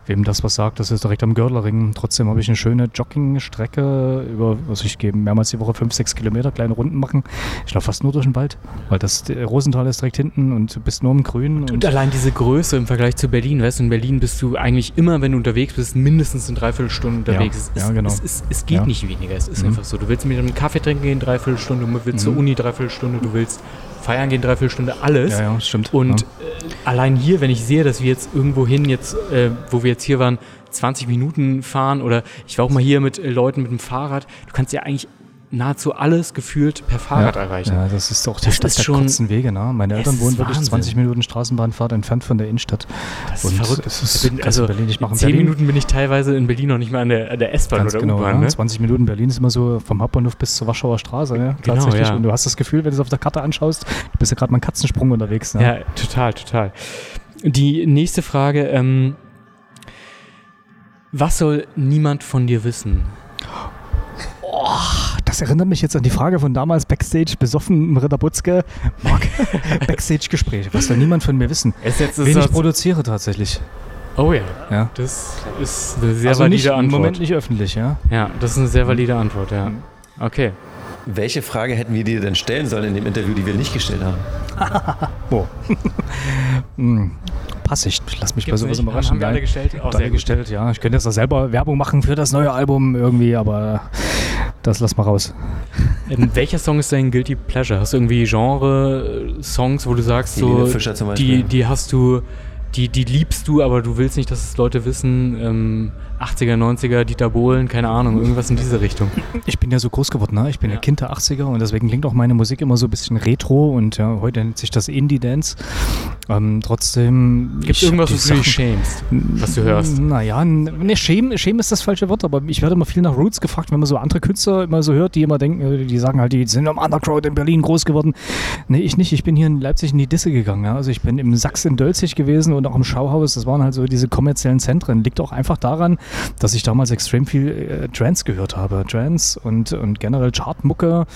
Wem das was sagt, das ist direkt am Görlerring. Trotzdem habe ich eine schöne Joggingstrecke über, was ich gebe, mehrmals die Woche fünf, sechs Kilometer, kleine Runden machen. Ich laufe fast nur durch den Wald, weil das Rosental ist direkt hinten und du bist nur im Grün. Und, und, allein diese Größe im Vergleich zu Berlin, weißt du, in Berlin bist du eigentlich immer, wenn du unterwegs bist, mindestens eine Dreiviertelstunde unterwegs. Ja, es, ja, genau. es, es, es geht ja. nicht weniger, es ist mhm. einfach so. Du willst mit einem Kaffee trinken gehen, Dreiviertelstunde, du willst mhm. zur Uni, Dreiviertelstunde, du willst feiern gehen, dreiviertel Stunde, alles. Ja, ja, stimmt. Und ja. äh, allein hier, wenn ich sehe, dass wir jetzt irgendwo hin, jetzt, äh, wo wir jetzt hier waren, 20 Minuten fahren oder ich war auch mal hier mit äh, Leuten mit dem Fahrrad, du kannst ja eigentlich nahezu alles gefühlt per Fahrrad ja, erreichen. Ja, das ist doch die das Stadt der schon, kurzen Wege. Ne? Meine Eltern wohnen wirklich 20 Minuten Straßenbahnfahrt entfernt von der Innenstadt. Das ist Und verrückt. Es ist bin, also Berlin. Ich mache 10 Berlin. Minuten bin ich teilweise in Berlin noch nicht mal an der, der S-Bahn oder genau, U-Bahn. Ne? 20 Minuten Berlin ist immer so vom Hauptbahnhof bis zur Warschauer Straße. Ne? Genau, Tatsächlich. Ja. Und du hast das Gefühl, wenn du es auf der Karte anschaust, du bist ja gerade mal einen Katzensprung unterwegs. Ne? Ja, total, total. Die nächste Frage, ähm, was soll niemand von dir wissen? Das erinnert mich jetzt an die Frage von damals Backstage besoffen im Ritter Butzke. Mark, <laughs> Backstage-Gespräch. Was soll niemand von mir wissen? Es jetzt Wen ich produziere tatsächlich. Oh ja. ja. Das ist eine sehr also valide nicht, Antwort. Im Moment nicht öffentlich, ja. Ja, das ist eine sehr valide Antwort, ja. Okay. Welche Frage hätten wir dir denn stellen sollen in dem Interview, die wir nicht gestellt haben? <laughs> Wo? <laughs> hm. Passig. Lass mich Gibt's bei sowas überraschen. Haben wir alle gestellt? Auch alle gestellt, ja. Ich könnte jetzt auch selber Werbung machen für das neue Album irgendwie, aber das lass mal raus. Ähm, welcher Song ist dein Guilty Pleasure? Hast du irgendwie Genre-Songs, wo du sagst, so, die, die hast du, die, die liebst du, aber du willst nicht, dass es Leute wissen? Ähm, 80er, 90er, Dieter Bohlen, keine Ahnung, irgendwas in diese Richtung. <laughs> Ich bin ja so groß geworden, ne? ich bin ja, Kind der 80er und deswegen klingt auch meine Musik immer so ein bisschen retro und ja, heute nennt sich das Indie-Dance. Ähm, trotzdem. Gibt es irgendwas, was du dich schämst, was du hörst? Naja, ne, schämen, schämen ist das falsche Wort, aber ich werde immer viel nach Roots gefragt, wenn man so andere Künstler immer so hört, die immer denken, äh, die sagen halt, die sind im Underground in Berlin groß geworden. Nee, ich nicht. Ich bin hier in Leipzig in die Disse gegangen. Ja? Also ich bin im Sachs in Dölzig gewesen und auch im Schauhaus. Das waren halt so diese kommerziellen Zentren. Liegt auch einfach daran, dass ich damals extrem viel äh, Trance gehört habe. Trance und, und generell Chartmucke.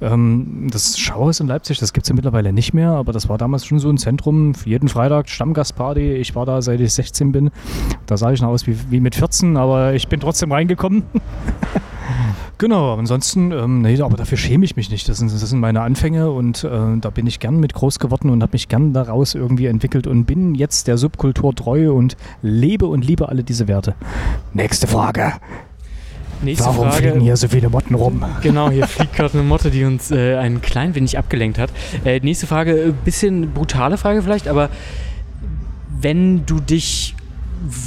Ähm, das Schauhaus in Leipzig, das gibt es ja mittlerweile nicht mehr, aber das war damals schon so ein Zentrum. Jeden Freitag Stammgastparty. Ich war da, seit ich 16 bin. Da sah ich noch aus wie, wie mit 14, aber ich bin trotzdem reingekommen. <laughs> Genau, ansonsten, ähm, nee, aber dafür schäme ich mich nicht. Das sind, das sind meine Anfänge und äh, da bin ich gern mit groß geworden und habe mich gern daraus irgendwie entwickelt und bin jetzt der Subkultur treu und lebe und liebe alle diese Werte. Nächste Frage. Nächste Warum Frage, fliegen hier so viele Motten rum? Genau, hier fliegt gerade eine Motte, die uns äh, ein klein wenig abgelenkt hat. Äh, nächste Frage, äh, bisschen brutale Frage vielleicht, aber wenn du dich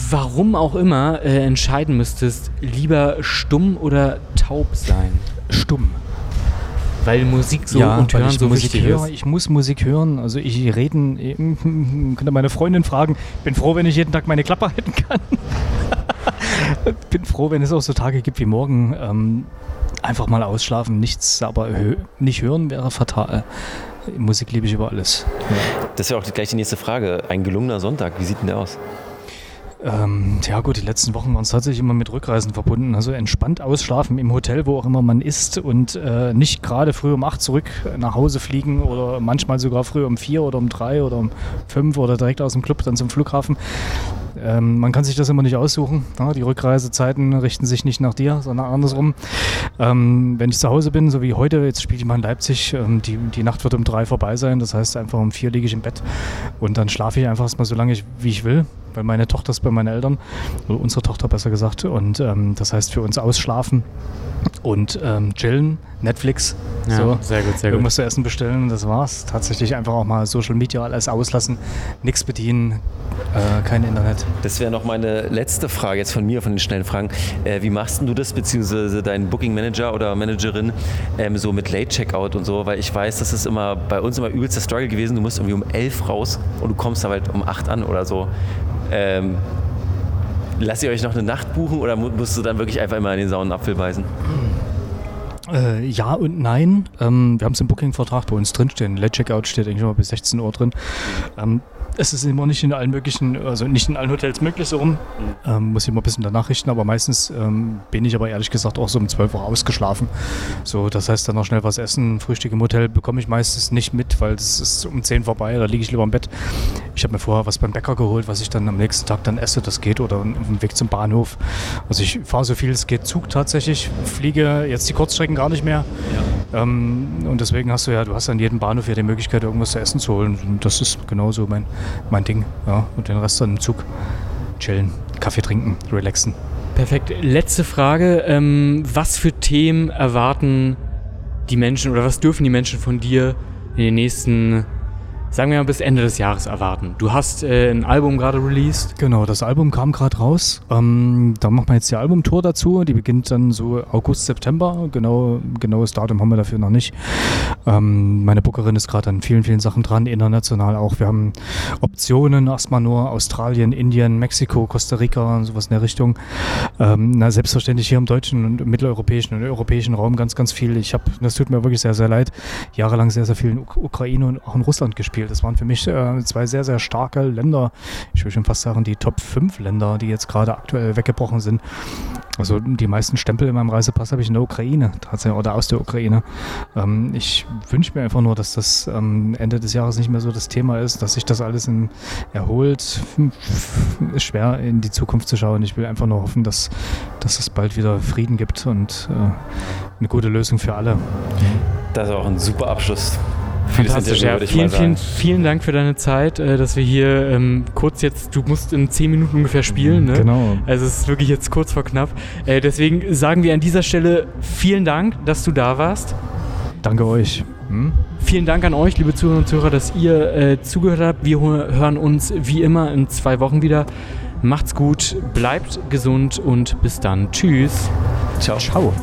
warum auch immer äh, entscheiden müsstest, lieber stumm oder taub sein? Stumm. Weil Musik so ja, und Hören ich so Musik wichtig höre, ist. Ich muss Musik hören. Also ich reden, <laughs> könnte meine Freundin fragen. Bin froh, wenn ich jeden Tag meine Klappe halten kann. <laughs> Bin froh, wenn es auch so Tage gibt wie morgen. Ähm, einfach mal ausschlafen, nichts, aber hö nicht hören wäre fatal. Musik liebe ich über alles. Ja. Das ist ja auch gleich die nächste Frage. Ein gelungener Sonntag, wie sieht denn der aus? Ähm, ja gut, die letzten Wochen waren es tatsächlich immer mit Rückreisen verbunden. Also entspannt ausschlafen im Hotel, wo auch immer man ist und äh, nicht gerade früh um acht zurück nach Hause fliegen oder manchmal sogar früh um vier oder um drei oder um fünf oder direkt aus dem Club dann zum Flughafen. Ähm, man kann sich das immer nicht aussuchen. Ja, die Rückreisezeiten richten sich nicht nach dir, sondern andersrum. Ähm, wenn ich zu Hause bin, so wie heute, jetzt spiele ich mal in Leipzig, ähm, die, die Nacht wird um drei vorbei sein. Das heißt, einfach um vier liege ich im Bett und dann schlafe ich einfach erstmal so lange, ich, wie ich will weil meine Tochter ist bei meinen Eltern, oder unsere Tochter besser gesagt. Und ähm, das heißt für uns ausschlafen und ähm, chillen, Netflix, Ja, so, sehr gut, sehr gut. irgendwas zu essen bestellen und das war's. Tatsächlich einfach auch mal Social Media alles auslassen, nichts bedienen, äh, kein Internet. Das wäre noch meine letzte Frage jetzt von mir, von den schnellen Fragen. Äh, wie machst denn du das, beziehungsweise dein Booking Manager oder Managerin, ähm, so mit Late Checkout und so? Weil ich weiß, das ist immer bei uns immer übelster Struggle gewesen. Du musst irgendwie um elf raus und du kommst da halt um acht an oder so. Ähm, lasst ihr euch noch eine Nacht buchen oder mu- musst du dann wirklich einfach immer in den sauren Apfel beißen? Äh, ja und nein. Ähm, wir haben es im Booking-Vertrag bei uns drinstehen. Late Checkout steht eigentlich immer bis 16 Uhr drin. Ähm, es ist immer nicht in allen möglichen, also nicht in allen Hotels möglich so rum. Ähm, muss ich immer ein bisschen danach richten, aber meistens ähm, bin ich aber ehrlich gesagt auch so um 12 Uhr ausgeschlafen. So, das heißt dann noch schnell was essen. Frühstück im Hotel bekomme ich meistens nicht mit, weil es ist um 10 vorbei, da liege ich lieber im Bett. Ich habe mir vorher was beim Bäcker geholt, was ich dann am nächsten Tag dann esse, das geht, oder auf dem Weg zum Bahnhof. Also ich fahre so viel es geht Zug tatsächlich, fliege jetzt die Kurzstrecken gar nicht mehr. Ja. Ähm, und deswegen hast du ja, du hast an jedem Bahnhof ja die Möglichkeit, irgendwas zu essen zu holen. Und das ist genauso mein, mein Ding. Ja. Und den Rest dann im Zug chillen, Kaffee trinken, relaxen. Perfekt. Letzte Frage. Ähm, was für Themen erwarten die Menschen oder was dürfen die Menschen von dir in den nächsten sagen wir mal, bis Ende des Jahres erwarten. Du hast äh, ein Album gerade released. Genau, das Album kam gerade raus. Ähm, da macht man jetzt die Albumtour dazu. Die beginnt dann so August, September. Genau, genaues Datum haben wir dafür noch nicht. Ähm, meine Bookerin ist gerade an vielen, vielen Sachen dran, international auch. Wir haben Optionen, erstmal nur Australien, Indien, Mexiko, Costa Rica und sowas in der Richtung. Ähm, na, selbstverständlich hier im deutschen und mitteleuropäischen und europäischen Raum ganz, ganz viel. Ich habe, das tut mir wirklich sehr, sehr leid, jahrelang sehr, sehr viel in Ukraine und auch in Russland gespielt. Das waren für mich äh, zwei sehr, sehr starke Länder. Ich will schon fast sagen, die Top 5 Länder, die jetzt gerade aktuell weggebrochen sind. Also die meisten Stempel in meinem Reisepass habe ich in der Ukraine, tatsächlich, oder aus der Ukraine. Ähm, ich wünsche mir einfach nur, dass das am Ende des Jahres nicht mehr so das Thema ist, dass sich das alles in, erholt. Ist schwer in die Zukunft zu schauen. Ich will einfach nur hoffen, dass, dass es bald wieder Frieden gibt und äh, eine gute Lösung für alle. Das ist auch ein super Abschluss Fantastisch, ja. Vielen, vielen, vielen Dank für deine Zeit, äh, dass wir hier ähm, kurz jetzt, du musst in zehn Minuten ungefähr spielen, ne? Genau. Also es ist wirklich jetzt kurz vor knapp. Äh, deswegen sagen wir an dieser Stelle vielen Dank, dass du da warst. Danke euch. Hm? Vielen Dank an euch, liebe Zuhörer und Zuhörer, dass ihr äh, zugehört habt. Wir hören uns wie immer in zwei Wochen wieder. Macht's gut, bleibt gesund und bis dann. Tschüss. Ciao. Ciao.